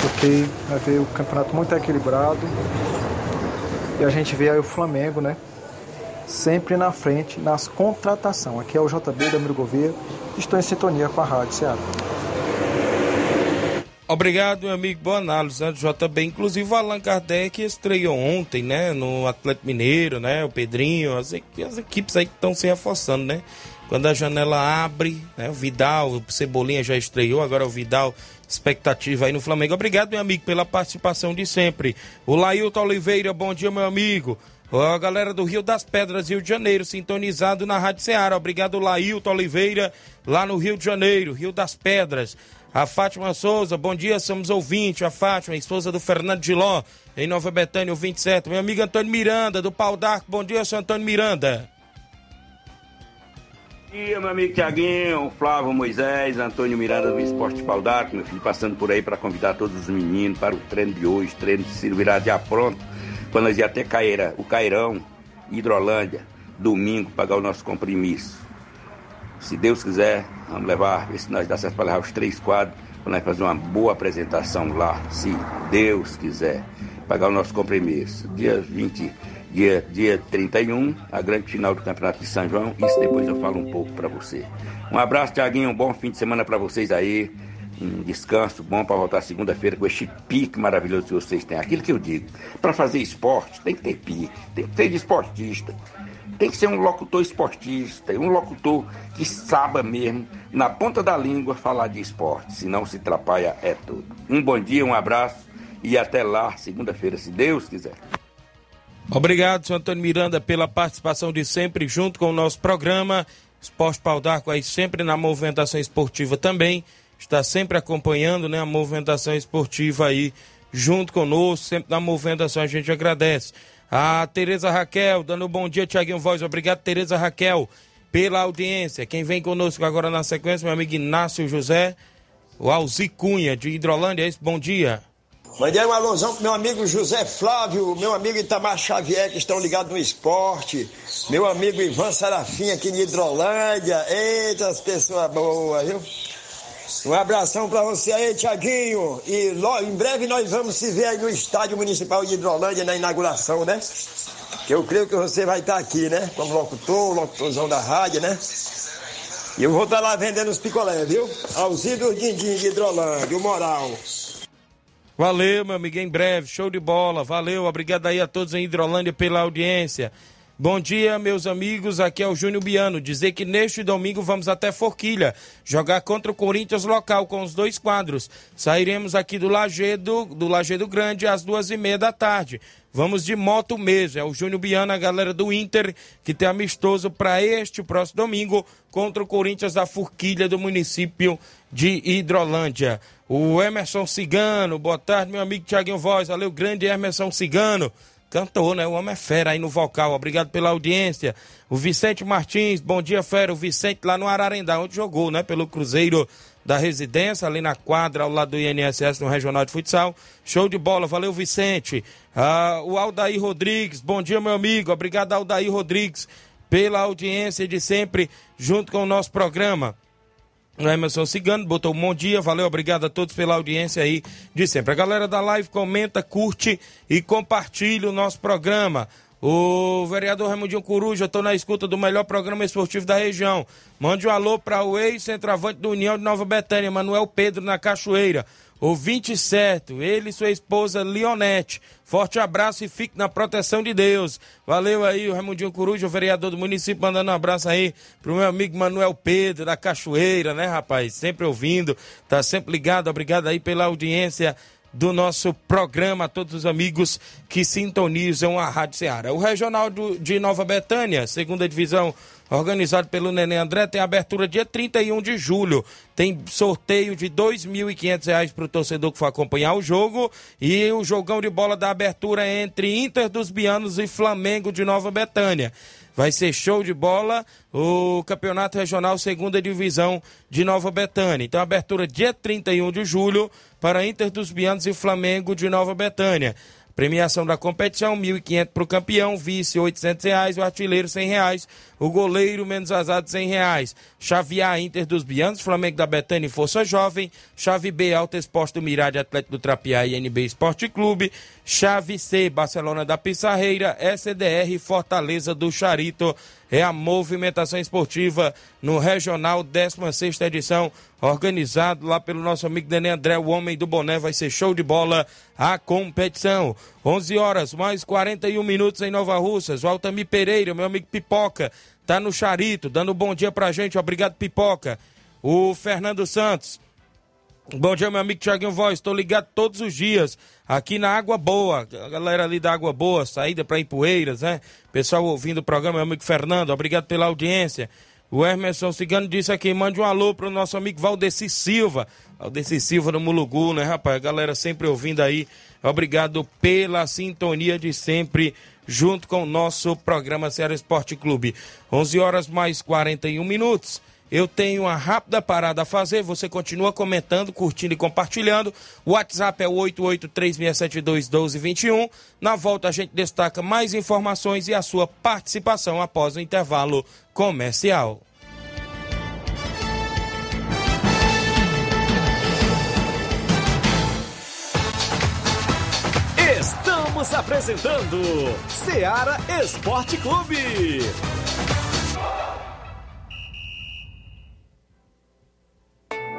porque vai ver o campeonato muito equilibrado e a gente vê aí o Flamengo, né? Sempre na frente nas contratações. Aqui é o JB da Miro Gouveia, estou em sintonia com a Rádio Ceará. Obrigado, meu amigo. Boa análise, né, JB. Inclusive, o Allan Kardec estreou ontem, né, no Atlético Mineiro, né, o Pedrinho, as, as equipes aí que estão se reforçando, né. Quando a janela abre, né, o Vidal, o Cebolinha já estreou, agora o Vidal, expectativa aí no Flamengo. Obrigado, meu amigo, pela participação de sempre. O Lailton Oliveira, bom dia, meu amigo. A galera do Rio das Pedras, Rio de Janeiro, sintonizado na Rádio Ceará. Obrigado, Lailton Oliveira, lá no Rio de Janeiro, Rio das Pedras. A Fátima Souza, bom dia, somos ouvintes. A Fátima, esposa do Fernando Giló, em Nova Betânia, o 27. Meu amigo Antônio Miranda, do Pau d'Arco, bom dia, seu Antônio Miranda. Bom dia, meu amigo Tiaguinho, Flávio Moisés, Antônio Miranda do Esporte Pau d'Arco, meu filho, passando por aí para convidar todos os meninos para o treino de hoje, treino de Ciro Virá já pronto, quando nós ia até Caeira, o Cairão, Hidrolândia, domingo, pagar o nosso compromisso. Se Deus quiser, vamos levar, ver se nós dá certo para levar os três quadros, para nós fazer uma boa apresentação lá, se Deus quiser, pagar o nosso compromisso. Dia 20, dia, dia 31, a grande final do Campeonato de São João. Isso depois eu falo um pouco para você. Um abraço, Tiaguinho, um bom fim de semana para vocês aí. Um descanso bom para voltar segunda-feira com esse pique maravilhoso que vocês têm. Aquilo que eu digo, para fazer esporte tem que ter pique, tem que ser esportista. Tem que ser um locutor esportista, um locutor que saiba mesmo, na ponta da língua, falar de esporte. Senão se atrapalha é tudo. Um bom dia, um abraço e até lá, segunda-feira, se Deus quiser. Obrigado, senhor Antônio Miranda, pela participação de sempre junto com o nosso programa. Esporte Pau d'Arco aí sempre na movimentação esportiva também. Está sempre acompanhando né, a movimentação esportiva aí junto conosco, sempre na movimentação a gente agradece. A Tereza Raquel, dando um bom dia, Tiaguinho Voz. Obrigado, Tereza Raquel, pela audiência. Quem vem conosco agora na sequência, meu amigo Inácio José, o Alzi Cunha, de Hidrolândia. É bom dia. Mandei um alusão pro meu amigo José Flávio, meu amigo Itamar Xavier, que estão ligados no esporte, meu amigo Ivan Sarafim aqui de Hidrolândia. Eita, as pessoas boas, viu? Um abração para você aí, Tiaguinho. E logo, em breve nós vamos se ver aí no Estádio Municipal de Hidrolândia na inauguração, né? Que eu creio que você vai estar aqui, né? Como locutor, locutorzão da rádio, né? E eu vou estar lá vendendo os picolés, viu? Alzido Dindim de Hidrolândia, o moral. Valeu, meu amigo, em breve, show de bola. Valeu, obrigado aí a todos em Hidrolândia pela audiência. Bom dia, meus amigos. Aqui é o Júnior Biano. Dizer que neste domingo vamos até Forquilha jogar contra o Corinthians local com os dois quadros. Sairemos aqui do Lagedo, do Lagedo Grande às duas e meia da tarde. Vamos de moto mesmo. É o Júnior Biano, a galera do Inter, que tem amistoso para este próximo domingo contra o Corinthians da Forquilha do município de Hidrolândia. O Emerson Cigano, boa tarde, meu amigo Tiaguinho Voz. Valeu, grande Emerson Cigano. Cantor, né? O homem é fera aí no vocal. Obrigado pela audiência. O Vicente Martins, bom dia, fera. O Vicente lá no Ararendá, onde jogou, né? Pelo Cruzeiro da Residência, ali na quadra, ao lado do INSS, no Regional de Futsal. Show de bola, valeu, Vicente. Ah, o Aldair Rodrigues, bom dia, meu amigo. Obrigado, Aldair Rodrigues, pela audiência de sempre, junto com o nosso programa. O Emerson Cigano botou um bom dia, valeu, obrigado a todos pela audiência aí de sempre. A galera da live comenta, curte e compartilha o nosso programa. O vereador Raimundinho Coruja, estou na escuta do melhor programa esportivo da região. Mande um alô para o ex-centroavante do União de Nova Betânia, Manuel Pedro, na Cachoeira. Ouvinte certo, ele e sua esposa Leonete. Forte abraço e fique na proteção de Deus. Valeu aí o Raimundinho Coruja, o vereador do município, mandando um abraço aí pro meu amigo Manuel Pedro, da Cachoeira, né, rapaz? Sempre ouvindo, tá sempre ligado. Obrigado aí pela audiência do nosso programa, a todos os amigos que sintonizam a Rádio Ceará. O Regional de Nova Betânia, segunda divisão, organizado pelo Nenê André, tem abertura dia 31 de julho. Tem sorteio de R$ 2.500 para o torcedor que for acompanhar o jogo. E o jogão de bola da abertura é entre Inter dos Bianos e Flamengo de Nova Betânia. Vai ser show de bola o Campeonato Regional Segunda Divisão de Nova Betânia. Então, abertura dia 31 de julho para Inter dos Bianos e Flamengo de Nova Betânia. Premiação da competição, R$ 1.500 para o campeão, vice 800 reais, o artilheiro R$ reais, o goleiro menos azado R$ reais. Chave A, Inter dos Bianos, Flamengo da Betânia e Força Jovem. Chave B, Alta Esporte do Mirade, Atlético do Trapiá e NB Esporte Clube. Chave C, Barcelona da Pissarreira, SDR Fortaleza do Charito é a movimentação esportiva no Regional 16 edição, organizado lá pelo nosso amigo Daniel André, o homem do boné, vai ser show de bola a competição. 11 horas, mais 41 minutos em Nova Russas, o Altamir Pereira, meu amigo Pipoca, tá no Charito, dando um bom dia pra gente, obrigado Pipoca. O Fernando Santos, Bom dia, meu amigo Tiaguinho Voz. Estou ligado todos os dias aqui na Água Boa. A galera ali da Água Boa, saída para Ipueiras, né? Pessoal ouvindo o programa, meu amigo Fernando, obrigado pela audiência. O Emerson Cigano disse aqui: mande um alô para o nosso amigo Valdeci Silva. Valdeci Silva no Mulugu, né, rapaz? A galera sempre ouvindo aí. Obrigado pela sintonia de sempre junto com o nosso programa Ceará Esporte Clube. 11 horas mais 41 minutos. Eu tenho uma rápida parada a fazer. Você continua comentando, curtindo e compartilhando. O WhatsApp é o 8836721221. Na volta a gente destaca mais informações e a sua participação após o intervalo comercial. Estamos apresentando Seara Esporte Clube.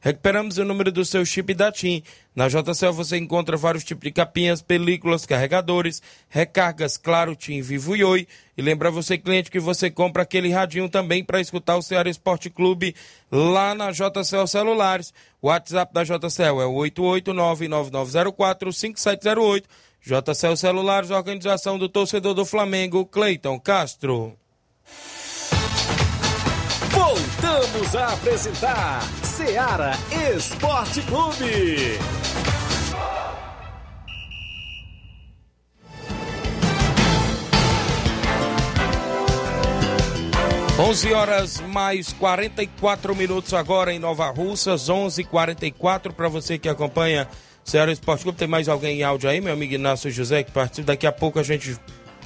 Recuperamos o número do seu chip da TIM. Na JCL você encontra vários tipos de capinhas, películas, carregadores, recargas, claro, TIM, Vivo e Oi. E lembra você, cliente, que você compra aquele radinho também para escutar o Ceará Esporte Clube lá na JCL Celulares. O WhatsApp da JCL é o 88999045708. JCL Celulares, organização do torcedor do Flamengo, Cleiton Castro. Voltamos a apresentar Seara Esporte Clube. 11 horas mais 44 minutos agora em Nova Russas, 11:44 para você que acompanha Ceará Esporte Clube. Tem mais alguém em áudio aí, meu amigo Inácio José, que participa. Daqui a pouco a gente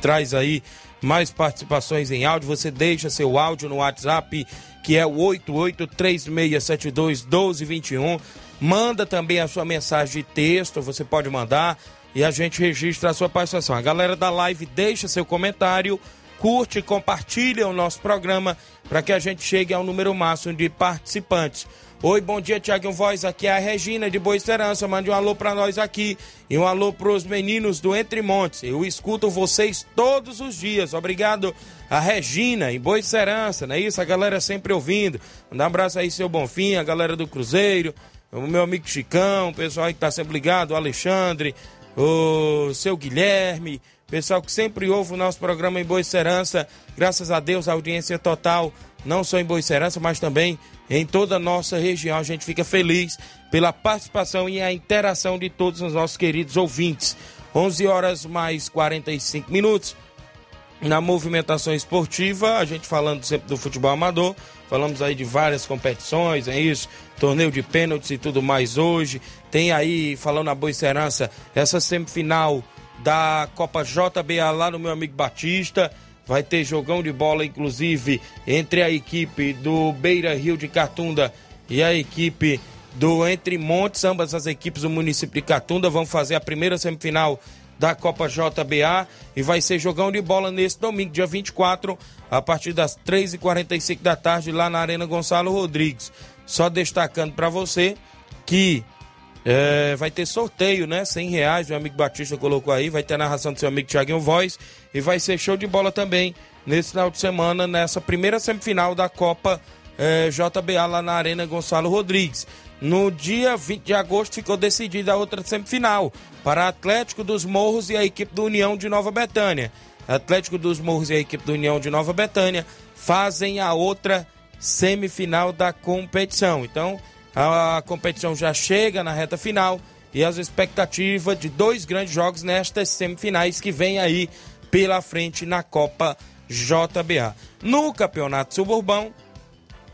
traz aí mais participações em áudio. Você deixa seu áudio no WhatsApp, que é o 8836721221. Manda também a sua mensagem de texto, você pode mandar e a gente registra a sua participação. A galera da live deixa seu comentário curte e compartilha o nosso programa para que a gente chegue ao número máximo de participantes. Oi, bom dia, Tiago Voz. Aqui é a Regina de Boa Esperança. Mande um alô para nós aqui e um alô para os meninos do Entre Montes. Eu escuto vocês todos os dias. Obrigado a Regina em Boa Esperança, não é isso? A galera sempre ouvindo. Manda um abraço aí, seu Bonfim, a galera do Cruzeiro, o meu amigo Chicão, o pessoal aí que tá sempre ligado, o Alexandre, o seu Guilherme, Pessoal que sempre ouve o nosso programa em Boa Serança, graças a Deus, a audiência total, não só em Boa Serança, mas também em toda a nossa região. A gente fica feliz pela participação e a interação de todos os nossos queridos ouvintes. 11 horas mais 45 minutos. Na movimentação esportiva, a gente falando sempre do futebol amador, falamos aí de várias competições, é isso, torneio de pênaltis e tudo mais hoje. Tem aí, falando na Boa Serança, essa semifinal da Copa JBA lá no meu amigo Batista. Vai ter jogão de bola, inclusive, entre a equipe do Beira Rio de Catunda e a equipe do Entre Montes. Ambas as equipes do município de Catunda vão fazer a primeira semifinal da Copa JBA e vai ser jogão de bola nesse domingo, dia 24, a partir das 3h45 da tarde, lá na Arena Gonçalo Rodrigues. Só destacando para você que é, vai ter sorteio, né? 100 reais, meu amigo Batista colocou aí. Vai ter a narração do seu amigo Thiaguinho Voz. E vai ser show de bola também nesse final de semana, nessa primeira semifinal da Copa é, JBA lá na Arena Gonçalo Rodrigues. No dia 20 de agosto ficou decidida a outra semifinal para Atlético dos Morros e a equipe do União de Nova Betânia. Atlético dos Morros e a equipe do União de Nova Betânia fazem a outra semifinal da competição. Então, a competição já chega na reta final e as expectativas de dois grandes jogos nestas semifinais que vem aí pela frente na Copa JBA. No Campeonato Suburbão,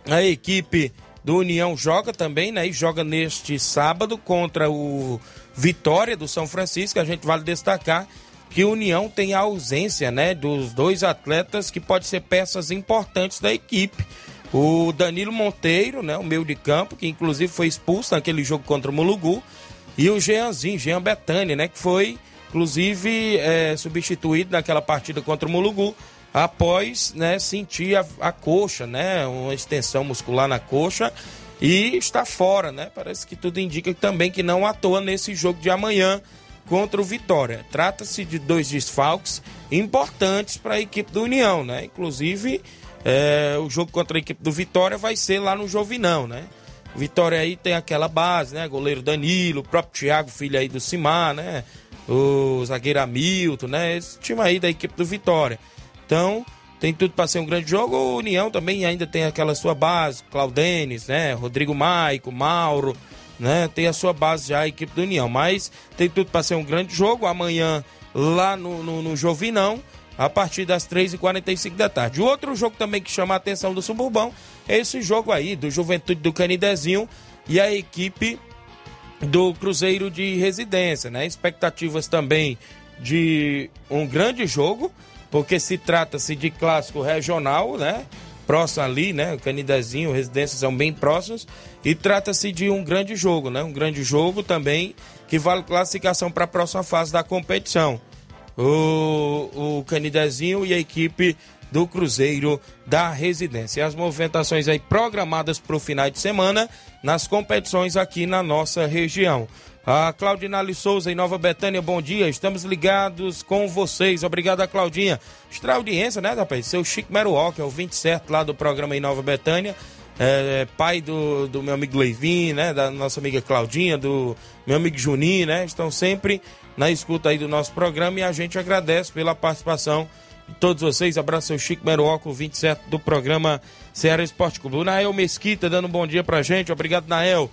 a equipe do União joga também, né? E joga neste sábado contra o Vitória do São Francisco. A gente vale destacar que o União tem a ausência, né, dos dois atletas que podem ser peças importantes da equipe o Danilo Monteiro, né, o meio de campo, que inclusive foi expulso naquele jogo contra o Mulugu, e o Jeanzinho, Jean Betânia, né, que foi inclusive é, substituído naquela partida contra o Mulugu, após né, sentir a, a, coxa, né, uma extensão muscular na coxa, e está fora, né? Parece que tudo indica também que não atua nesse jogo de amanhã contra o Vitória. Trata-se de dois desfalques importantes para a equipe do União, né? Inclusive é, o jogo contra a equipe do Vitória vai ser lá no Jovinão, né? Vitória aí tem aquela base, né? Goleiro Danilo, o próprio Thiago, filho aí do Simar, né? O zagueiro Hamilton, né? Esse time aí da equipe do Vitória. Então, tem tudo para ser um grande jogo. O União também ainda tem aquela sua base, Claudenes, né? Rodrigo Maico, Mauro, né? Tem a sua base já, a equipe do União. Mas tem tudo para ser um grande jogo. Amanhã, lá no, no, no Jovinão, a partir das 3h45 da tarde. O outro jogo também que chama a atenção do Suburbão é esse jogo aí, do Juventude do Canidezinho e a equipe do Cruzeiro de Residência, né? Expectativas também de um grande jogo porque se trata-se de clássico regional, né? Próximo ali, né? O Canidezinho, Residências são bem próximos. E trata-se de um grande jogo, né? Um grande jogo também que vale classificação para a próxima fase da competição. O, o Canidezinho e a equipe do Cruzeiro da Residência. As movimentações aí programadas para o final de semana nas competições aqui na nossa região. A Claudinale Souza em Nova Betânia, bom dia. Estamos ligados com vocês. Obrigado Claudinha. Extra audiência, né, rapaz? Seu Chico Meruoca, é o 27 lá do programa em Nova Betânia. É, pai do, do meu amigo Leivin, né? Da nossa amiga Claudinha, do meu amigo Juninho, né? Estão sempre na escuta aí do nosso programa e a gente agradece pela participação de todos vocês. Abraço seu Chico Meruoca, o 27 do programa Ceará Esporte Clube. O Nael Mesquita dando um bom dia pra gente. Obrigado, Nael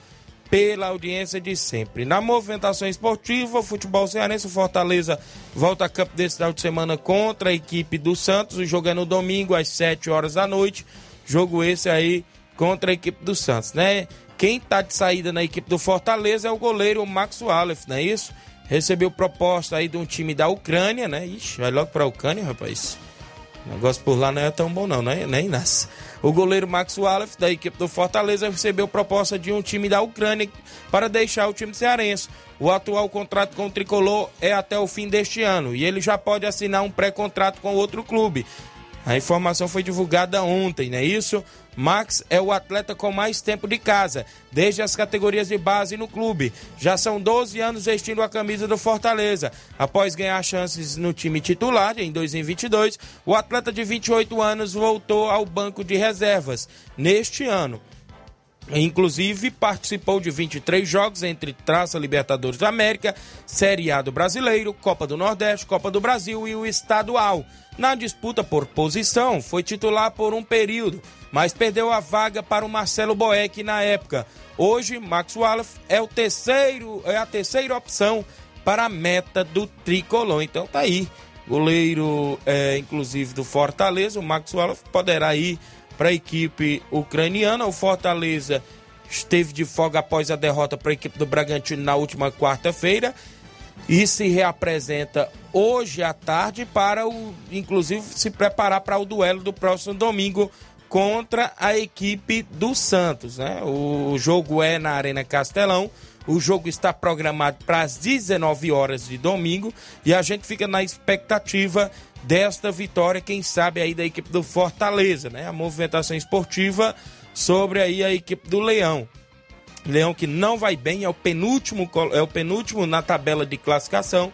pela audiência de sempre. Na movimentação esportiva, o futebol cearense, o Fortaleza volta a campo desse final de semana contra a equipe do Santos. O jogo é no domingo, às 7 horas da noite. Jogo esse aí contra a equipe do Santos, né? Quem tá de saída na equipe do Fortaleza é o goleiro Max Wallace, não é isso? Recebeu proposta aí de um time da Ucrânia, né? Ixi, vai logo pra Ucrânia, rapaz. O negócio por lá não é tão bom não, né? Nem nasce. O goleiro Max Wallace, da equipe do Fortaleza, recebeu proposta de um time da Ucrânia para deixar o time cearense. O atual contrato com o Tricolor é até o fim deste ano e ele já pode assinar um pré-contrato com outro clube. A informação foi divulgada ontem, não é isso? Max é o atleta com mais tempo de casa, desde as categorias de base no clube. Já são 12 anos vestindo a camisa do Fortaleza. Após ganhar chances no time titular em 2022, o atleta de 28 anos voltou ao banco de reservas neste ano. Inclusive, participou de 23 jogos entre Traça Libertadores da América, Série A do Brasileiro, Copa do Nordeste, Copa do Brasil e o Estadual. Na disputa por posição, foi titular por um período, mas perdeu a vaga para o Marcelo Boeck na época. Hoje, Max Wallace é o terceiro, é a terceira opção para a meta do tricolor. Então tá aí. Goleiro, é, inclusive, do Fortaleza, o Max Wallace poderá ir para a equipe ucraniana. O Fortaleza esteve de folga após a derrota para a equipe do Bragantino na última quarta-feira e se reapresenta hoje à tarde para o inclusive se preparar para o duelo do próximo domingo contra a equipe do Santos, né? O jogo é na Arena Castelão. O jogo está programado para as 19 horas de domingo e a gente fica na expectativa desta vitória, quem sabe aí da equipe do Fortaleza, né? A movimentação esportiva sobre aí a equipe do Leão. Leão que não vai bem, é o penúltimo, é o penúltimo na tabela de classificação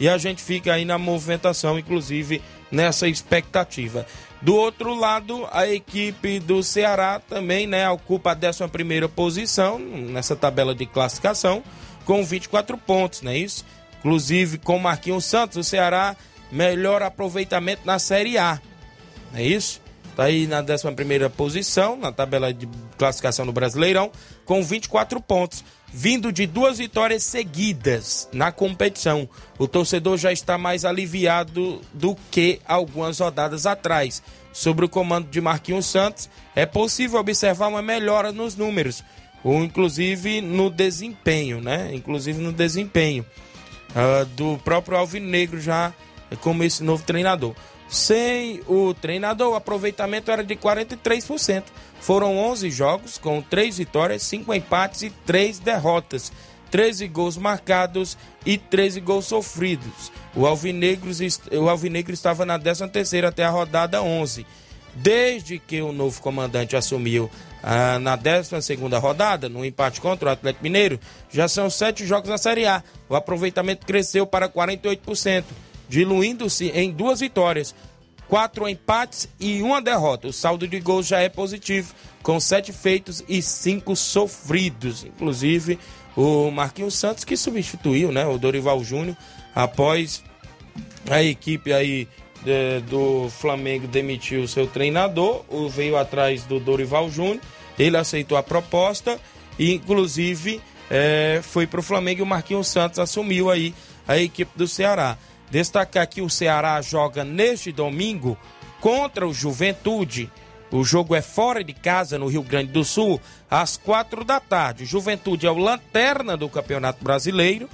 e a gente fica aí na movimentação, inclusive nessa expectativa. Do outro lado, a equipe do Ceará também né, ocupa a 11 posição nessa tabela de classificação, com 24 pontos, não é isso? Inclusive com Marquinhos Santos, o Ceará melhor aproveitamento na Série A, não é isso? Está aí na 11 posição, na tabela de classificação do Brasileirão, com 24 pontos vindo de duas vitórias seguidas na competição. O torcedor já está mais aliviado do que algumas rodadas atrás. Sobre o comando de Marquinhos Santos, é possível observar uma melhora nos números, ou inclusive no desempenho, né? Inclusive no desempenho uh, do próprio Alvinegro já como esse novo treinador. Sem o treinador, o aproveitamento era de 43%. Foram 11 jogos, com 3 vitórias, 5 empates e 3 derrotas. 13 gols marcados e 13 gols sofridos. O Alvinegro, o Alvinegro estava na 13ª até a rodada 11. Desde que o novo comandante assumiu ah, na 12ª rodada, no empate contra o Atlético Mineiro, já são 7 jogos na Série A. O aproveitamento cresceu para 48%, diluindo-se em duas vitórias quatro empates e uma derrota. O saldo de gols já é positivo, com sete feitos e cinco sofridos. Inclusive, o Marquinhos Santos que substituiu né, o Dorival Júnior após a equipe aí do Flamengo demitiu o seu treinador, veio atrás do Dorival Júnior, ele aceitou a proposta e inclusive é, foi para o Flamengo e o Marquinhos Santos assumiu aí a equipe do Ceará. Destacar que o Ceará joga neste domingo contra o Juventude. O jogo é fora de casa no Rio Grande do Sul, às quatro da tarde. Juventude é o lanterna do Campeonato Brasileiro.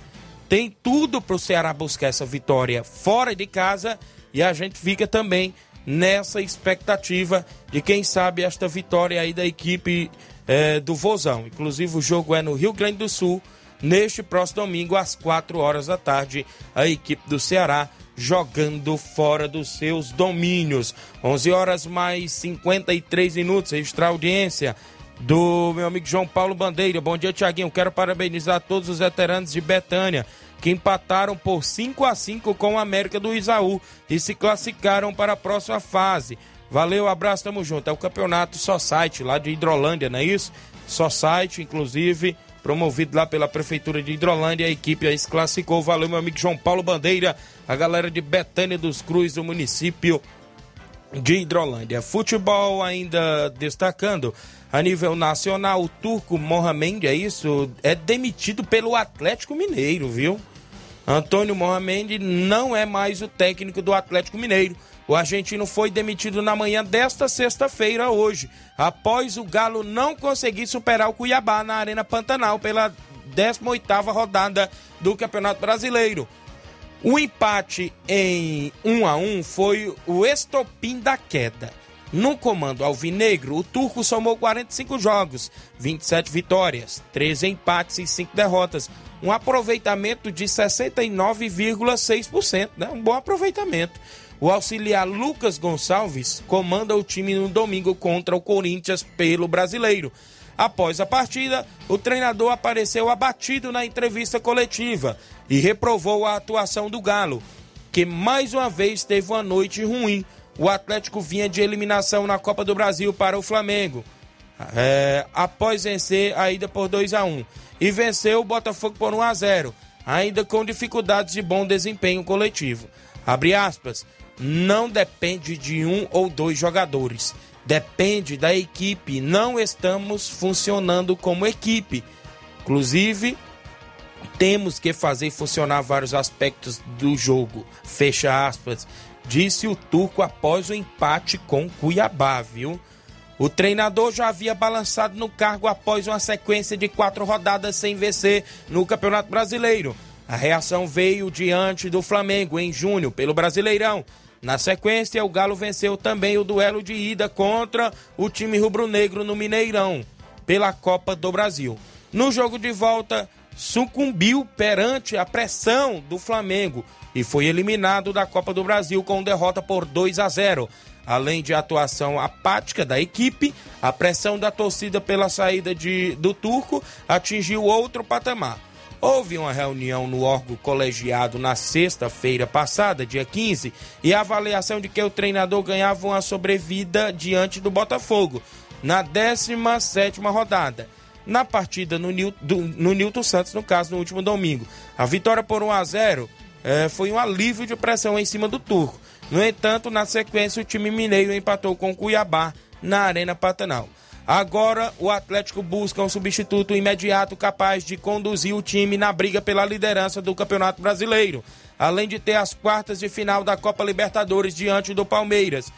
Tem tudo para o Ceará buscar essa vitória fora de casa e a gente fica também nessa expectativa de quem sabe esta vitória aí da equipe é, do Vozão. Inclusive o jogo é no Rio Grande do Sul, neste próximo domingo, às 4 horas da tarde, a equipe do Ceará jogando fora dos seus domínios. 11 horas mais 53 minutos, registrar a audiência do meu amigo João Paulo Bandeira. Bom dia, Tiaguinho. Quero parabenizar todos os veteranos de Betânia que empataram por 5 a 5 com o América do Isaú e se classificaram para a próxima fase. Valeu, abraço, tamo junto. É o campeonato Só Site lá de Hidrolândia, não é isso? Só Site, inclusive, promovido lá pela Prefeitura de Hidrolândia. A equipe aí se classificou. Valeu, meu amigo João Paulo Bandeira, a galera de Betânia dos Cruz, do município de Hidrolândia. Futebol ainda destacando. A nível nacional, o turco Mohamed, é isso? É demitido pelo Atlético Mineiro, viu? Antônio Mohamed não é mais o técnico do Atlético Mineiro. O argentino foi demitido na manhã desta sexta-feira, hoje, após o Galo não conseguir superar o Cuiabá na Arena Pantanal pela 18ª rodada do Campeonato Brasileiro. O empate em 1 a 1 foi o estopim da queda. No comando alvinegro, o turco somou 45 jogos, 27 vitórias, 13 empates e 5 derrotas, um aproveitamento de 69,6%, né? Um bom aproveitamento. O auxiliar Lucas Gonçalves comanda o time no domingo contra o Corinthians pelo Brasileiro. Após a partida, o treinador apareceu abatido na entrevista coletiva e reprovou a atuação do Galo, que mais uma vez teve uma noite ruim. O Atlético vinha de eliminação na Copa do Brasil para o Flamengo, é, após vencer a ida por 2 a 1 e venceu o Botafogo por 1 a 0, ainda com dificuldades de bom desempenho coletivo. Abre aspas, não depende de um ou dois jogadores, depende da equipe. Não estamos funcionando como equipe. Inclusive, temos que fazer funcionar vários aspectos do jogo. Fecha aspas, disse o turco após o empate com Cuiabá, viu? O treinador já havia balançado no cargo após uma sequência de quatro rodadas sem vencer no Campeonato Brasileiro. A reação veio diante do Flamengo em junho pelo Brasileirão. Na sequência, o Galo venceu também o duelo de ida contra o time rubro-negro no Mineirão, pela Copa do Brasil. No jogo de volta, sucumbiu perante a pressão do Flamengo e foi eliminado da Copa do Brasil com derrota por 2 a 0. Além de atuação apática da equipe, a pressão da torcida pela saída de, do turco atingiu outro patamar. Houve uma reunião no órgão colegiado na sexta-feira passada, dia 15, e a avaliação de que o treinador ganhava uma sobrevida diante do Botafogo, na 17 rodada. Na partida no, Nilton Santos, no caso, no último domingo. A vitória por 1 a 0 eh, foi um alívio de pressão em cima do turco. No entanto, na sequência, o time mineiro empatou com o Cuiabá na Arena Pantanal. Agora, o Atlético busca um substituto imediato capaz de conduzir o time na briga pela liderança do Campeonato Brasileiro, além de ter as quartas de final da Copa Libertadores diante do Palmeiras,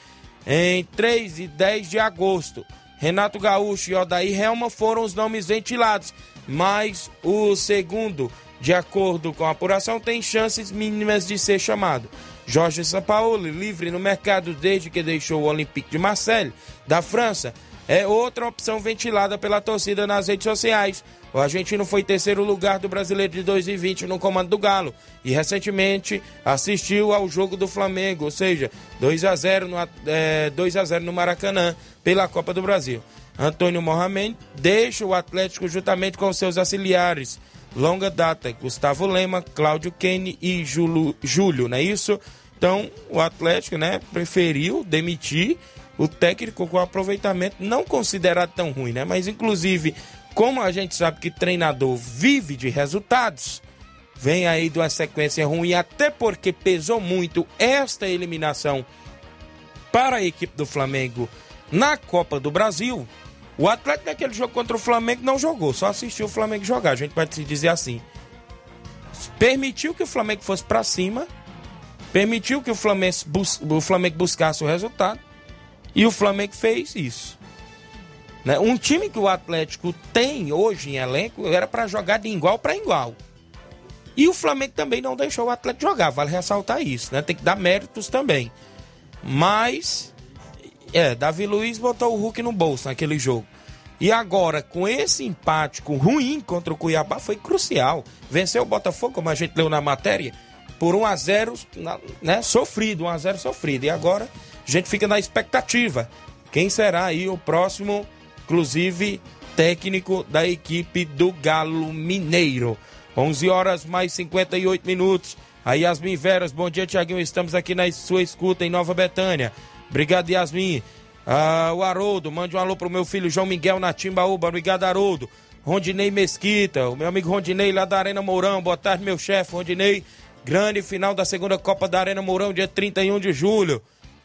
em 3 e 10 de agosto. Renato Gaúcho e Odair Helma foram os nomes ventilados, mas o segundo, de acordo com a apuração, tem chances mínimas de ser chamado. Jorge Sampaoli, livre no mercado desde que deixou o Olympique de Marseille, da França, é outra opção ventilada pela torcida nas redes sociais. O argentino foi terceiro lugar do Brasileiro de 2020 no comando do Galo e recentemente assistiu ao jogo do Flamengo, ou seja, 2 a 0 no, é, 2 a 0 no Maracanã pela Copa do Brasil. Antônio Mohamed deixa o Atlético juntamente com seus auxiliares longa data, Gustavo Lema, Cláudio Kene e Júlio, Júlio, não é isso? Então, o Atlético, né, preferiu demitir o técnico com aproveitamento não considerado tão ruim, né? Mas inclusive, como a gente sabe que treinador vive de resultados, vem aí de uma sequência ruim, até porque pesou muito esta eliminação para a equipe do Flamengo na Copa do Brasil. O Atlético naquele jogo contra o Flamengo não jogou, só assistiu o Flamengo jogar, a gente pode dizer assim. Permitiu que o Flamengo fosse para cima, permitiu que o Flamengo, bus o Flamengo buscasse o resultado, e o Flamengo fez isso. Né? Um time que o Atlético tem hoje em elenco era para jogar de igual para igual. E o Flamengo também não deixou o Atlético jogar, vale ressaltar isso, né? Tem que dar méritos também. Mas, é, Davi Luiz botou o Hulk no bolso naquele jogo. E agora, com esse empate com ruim contra o Cuiabá, foi crucial. Venceu o Botafogo, como a gente leu na matéria, por 1 a 0 né? Sofrido, 1 a 0 sofrido. E agora a gente fica na expectativa. Quem será aí o próximo, inclusive, técnico da equipe do Galo Mineiro? 11 horas mais 58 minutos. A Yasmin Veras, bom dia, Tiaguinho. Estamos aqui na sua escuta em Nova Betânia. Obrigado, Yasmin. Ah, o Haroldo, mande um alô pro meu filho João Miguel na Timbaúba. Obrigado, Haroldo. Rondinei Mesquita, o meu amigo Rondinei lá da Arena Mourão. Boa tarde, meu chefe, Rondinei. Grande final da segunda Copa da Arena Mourão, dia 31 de julho.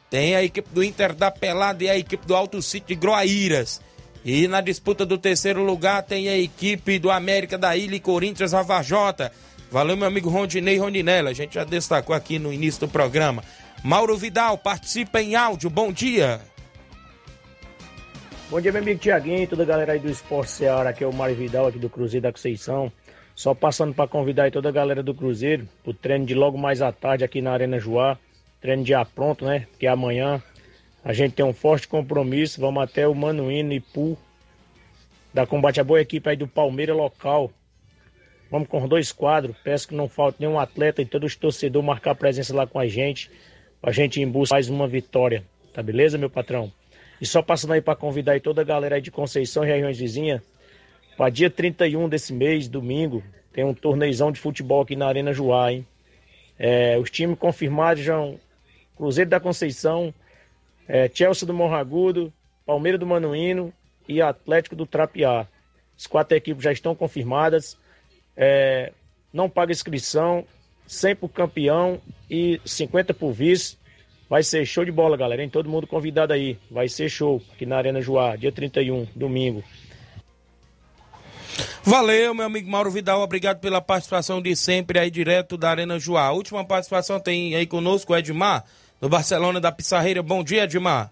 Tem a equipe do Inter da Pelada e a equipe do Alto City de Groaíras. E na disputa do terceiro lugar tem a equipe do América da Ilha e Corinthians Ravajota. Valeu, meu amigo Rondinei Rondinella. A gente já destacou aqui no início do programa. Mauro Vidal, participa em áudio. Bom dia. Bom dia, meu amigo Tiaguinho toda a galera aí do Esporte Seara. Aqui é o Mário Vidal, aqui do Cruzeiro da Conceição. Só passando para convidar toda a galera do Cruzeiro o treino de logo mais à tarde aqui na Arena Joá. Treino de pronto, né? Que é amanhã. A gente tem um forte compromisso. Vamos até o Manuíno e Pu da Combate a Boa Equipe aí do Palmeiras local. Vamos com dois quadros. Peço que não falte nenhum atleta e todos os torcedores marcar presença lá com a gente. A gente em busca mais uma vitória. Tá beleza, meu patrão? E só passando aí para convidar aí toda a galera aí de Conceição e regiões vizinhas. Para dia 31 desse mês, domingo, tem um torneizão de futebol aqui na Arena Joá, hein? É, os times confirmados são Cruzeiro da Conceição, é, Chelsea do Morragudo, Palmeiras do Manuíno e Atlético do Trapiá. As quatro equipes já estão confirmadas. É, não paga inscrição, 100 por campeão e 50 por vice. Vai ser show de bola, galera, hein? Todo mundo convidado aí. Vai ser show aqui na Arena Joá, dia 31, domingo. Valeu, meu amigo Mauro Vidal. Obrigado pela participação de sempre aí direto da Arena Joá. A última participação tem aí conosco Edmar, do Barcelona da Pissarreira. Bom dia, Edmar.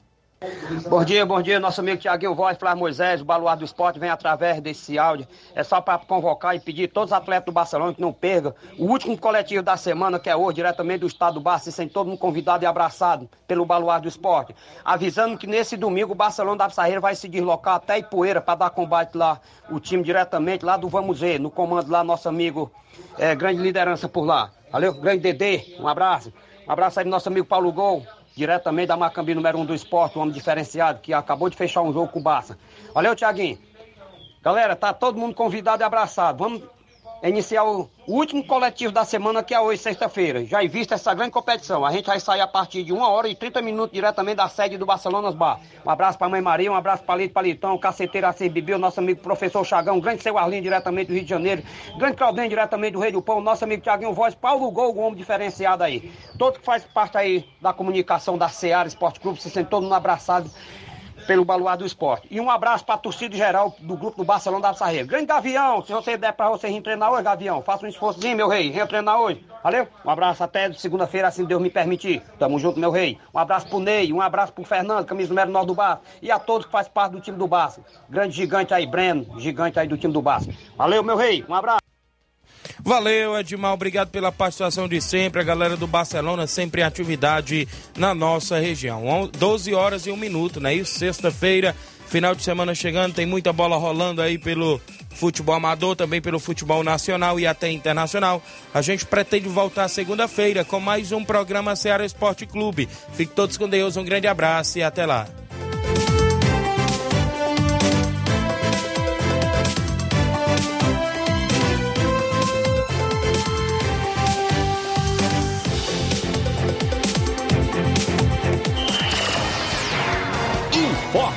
Bom dia, bom dia, nosso amigo Tiaguinho Voz, Flávio Moisés, o Baluar do Esporte vem através desse áudio. É só para convocar e pedir todos os atletas do Barcelona que não percam o último coletivo da semana, que é hoje, diretamente do estado do Barça, sem todo mundo convidado e abraçado pelo Baluar do Esporte. Avisando que nesse domingo o Barcelona da Pissarreira vai se deslocar até Ipoeira para dar combate lá, o time diretamente lá do Vamos Ver, no comando lá, nosso amigo, é, grande liderança por lá. Valeu, grande Dedê, um abraço. Abraço aí do nosso amigo Paulo Gol, diretamente da Macambi número 1 um do esporte, um homem diferenciado, que acabou de fechar um jogo com o Barça. Valeu, Tiaguinho. Galera, tá todo mundo convidado e abraçado. Vamos iniciar o último coletivo da semana, que é hoje, sexta-feira. Já vista essa grande competição. A gente vai sair a partir de 1 hora e 30 minutos diretamente da sede do Barcelona Bar. Um abraço pra Mãe Maria, um abraço pra Lito Palitão, Caceteira C. Bibi, o nosso amigo professor Chagão, grande seu Arlindo, diretamente do Rio de Janeiro, grande Claudinho, diretamente do Rei do Pão, nosso amigo Tiaguinho Voz, Paulo Gol, um homem diferenciado aí. Todo que faz parte aí da comunicação da Seara Esporte Clube, se sente todo mundo abraçado pelo Baluar do Esporte. E um abraço para a torcida geral do grupo do Barcelona da Sarreira. Grande Gavião, se você der para você reentrenar hoje, Gavião, faça um esforçozinho, meu rei, reentrenar hoje. Valeu? Um abraço até segunda-feira, assim Deus me permitir. Tamo junto, meu rei. Um abraço pro Ney, um abraço pro Fernando, camisa número 9 do Barça. E a todos que fazem parte do time do Barça. Grande gigante aí, Breno, gigante aí do time do Barça. Valeu, meu rei, um abraço. Valeu, Edmar. Obrigado pela participação de sempre. A galera do Barcelona sempre em atividade na nossa região. 12 horas e 1 minuto, né? Isso, sexta-feira, final de semana chegando. Tem muita bola rolando aí pelo futebol amador, também pelo futebol nacional e até internacional. A gente pretende voltar segunda-feira com mais um programa Ceará Esporte Clube. Fique todos com Deus. Um grande abraço e até lá.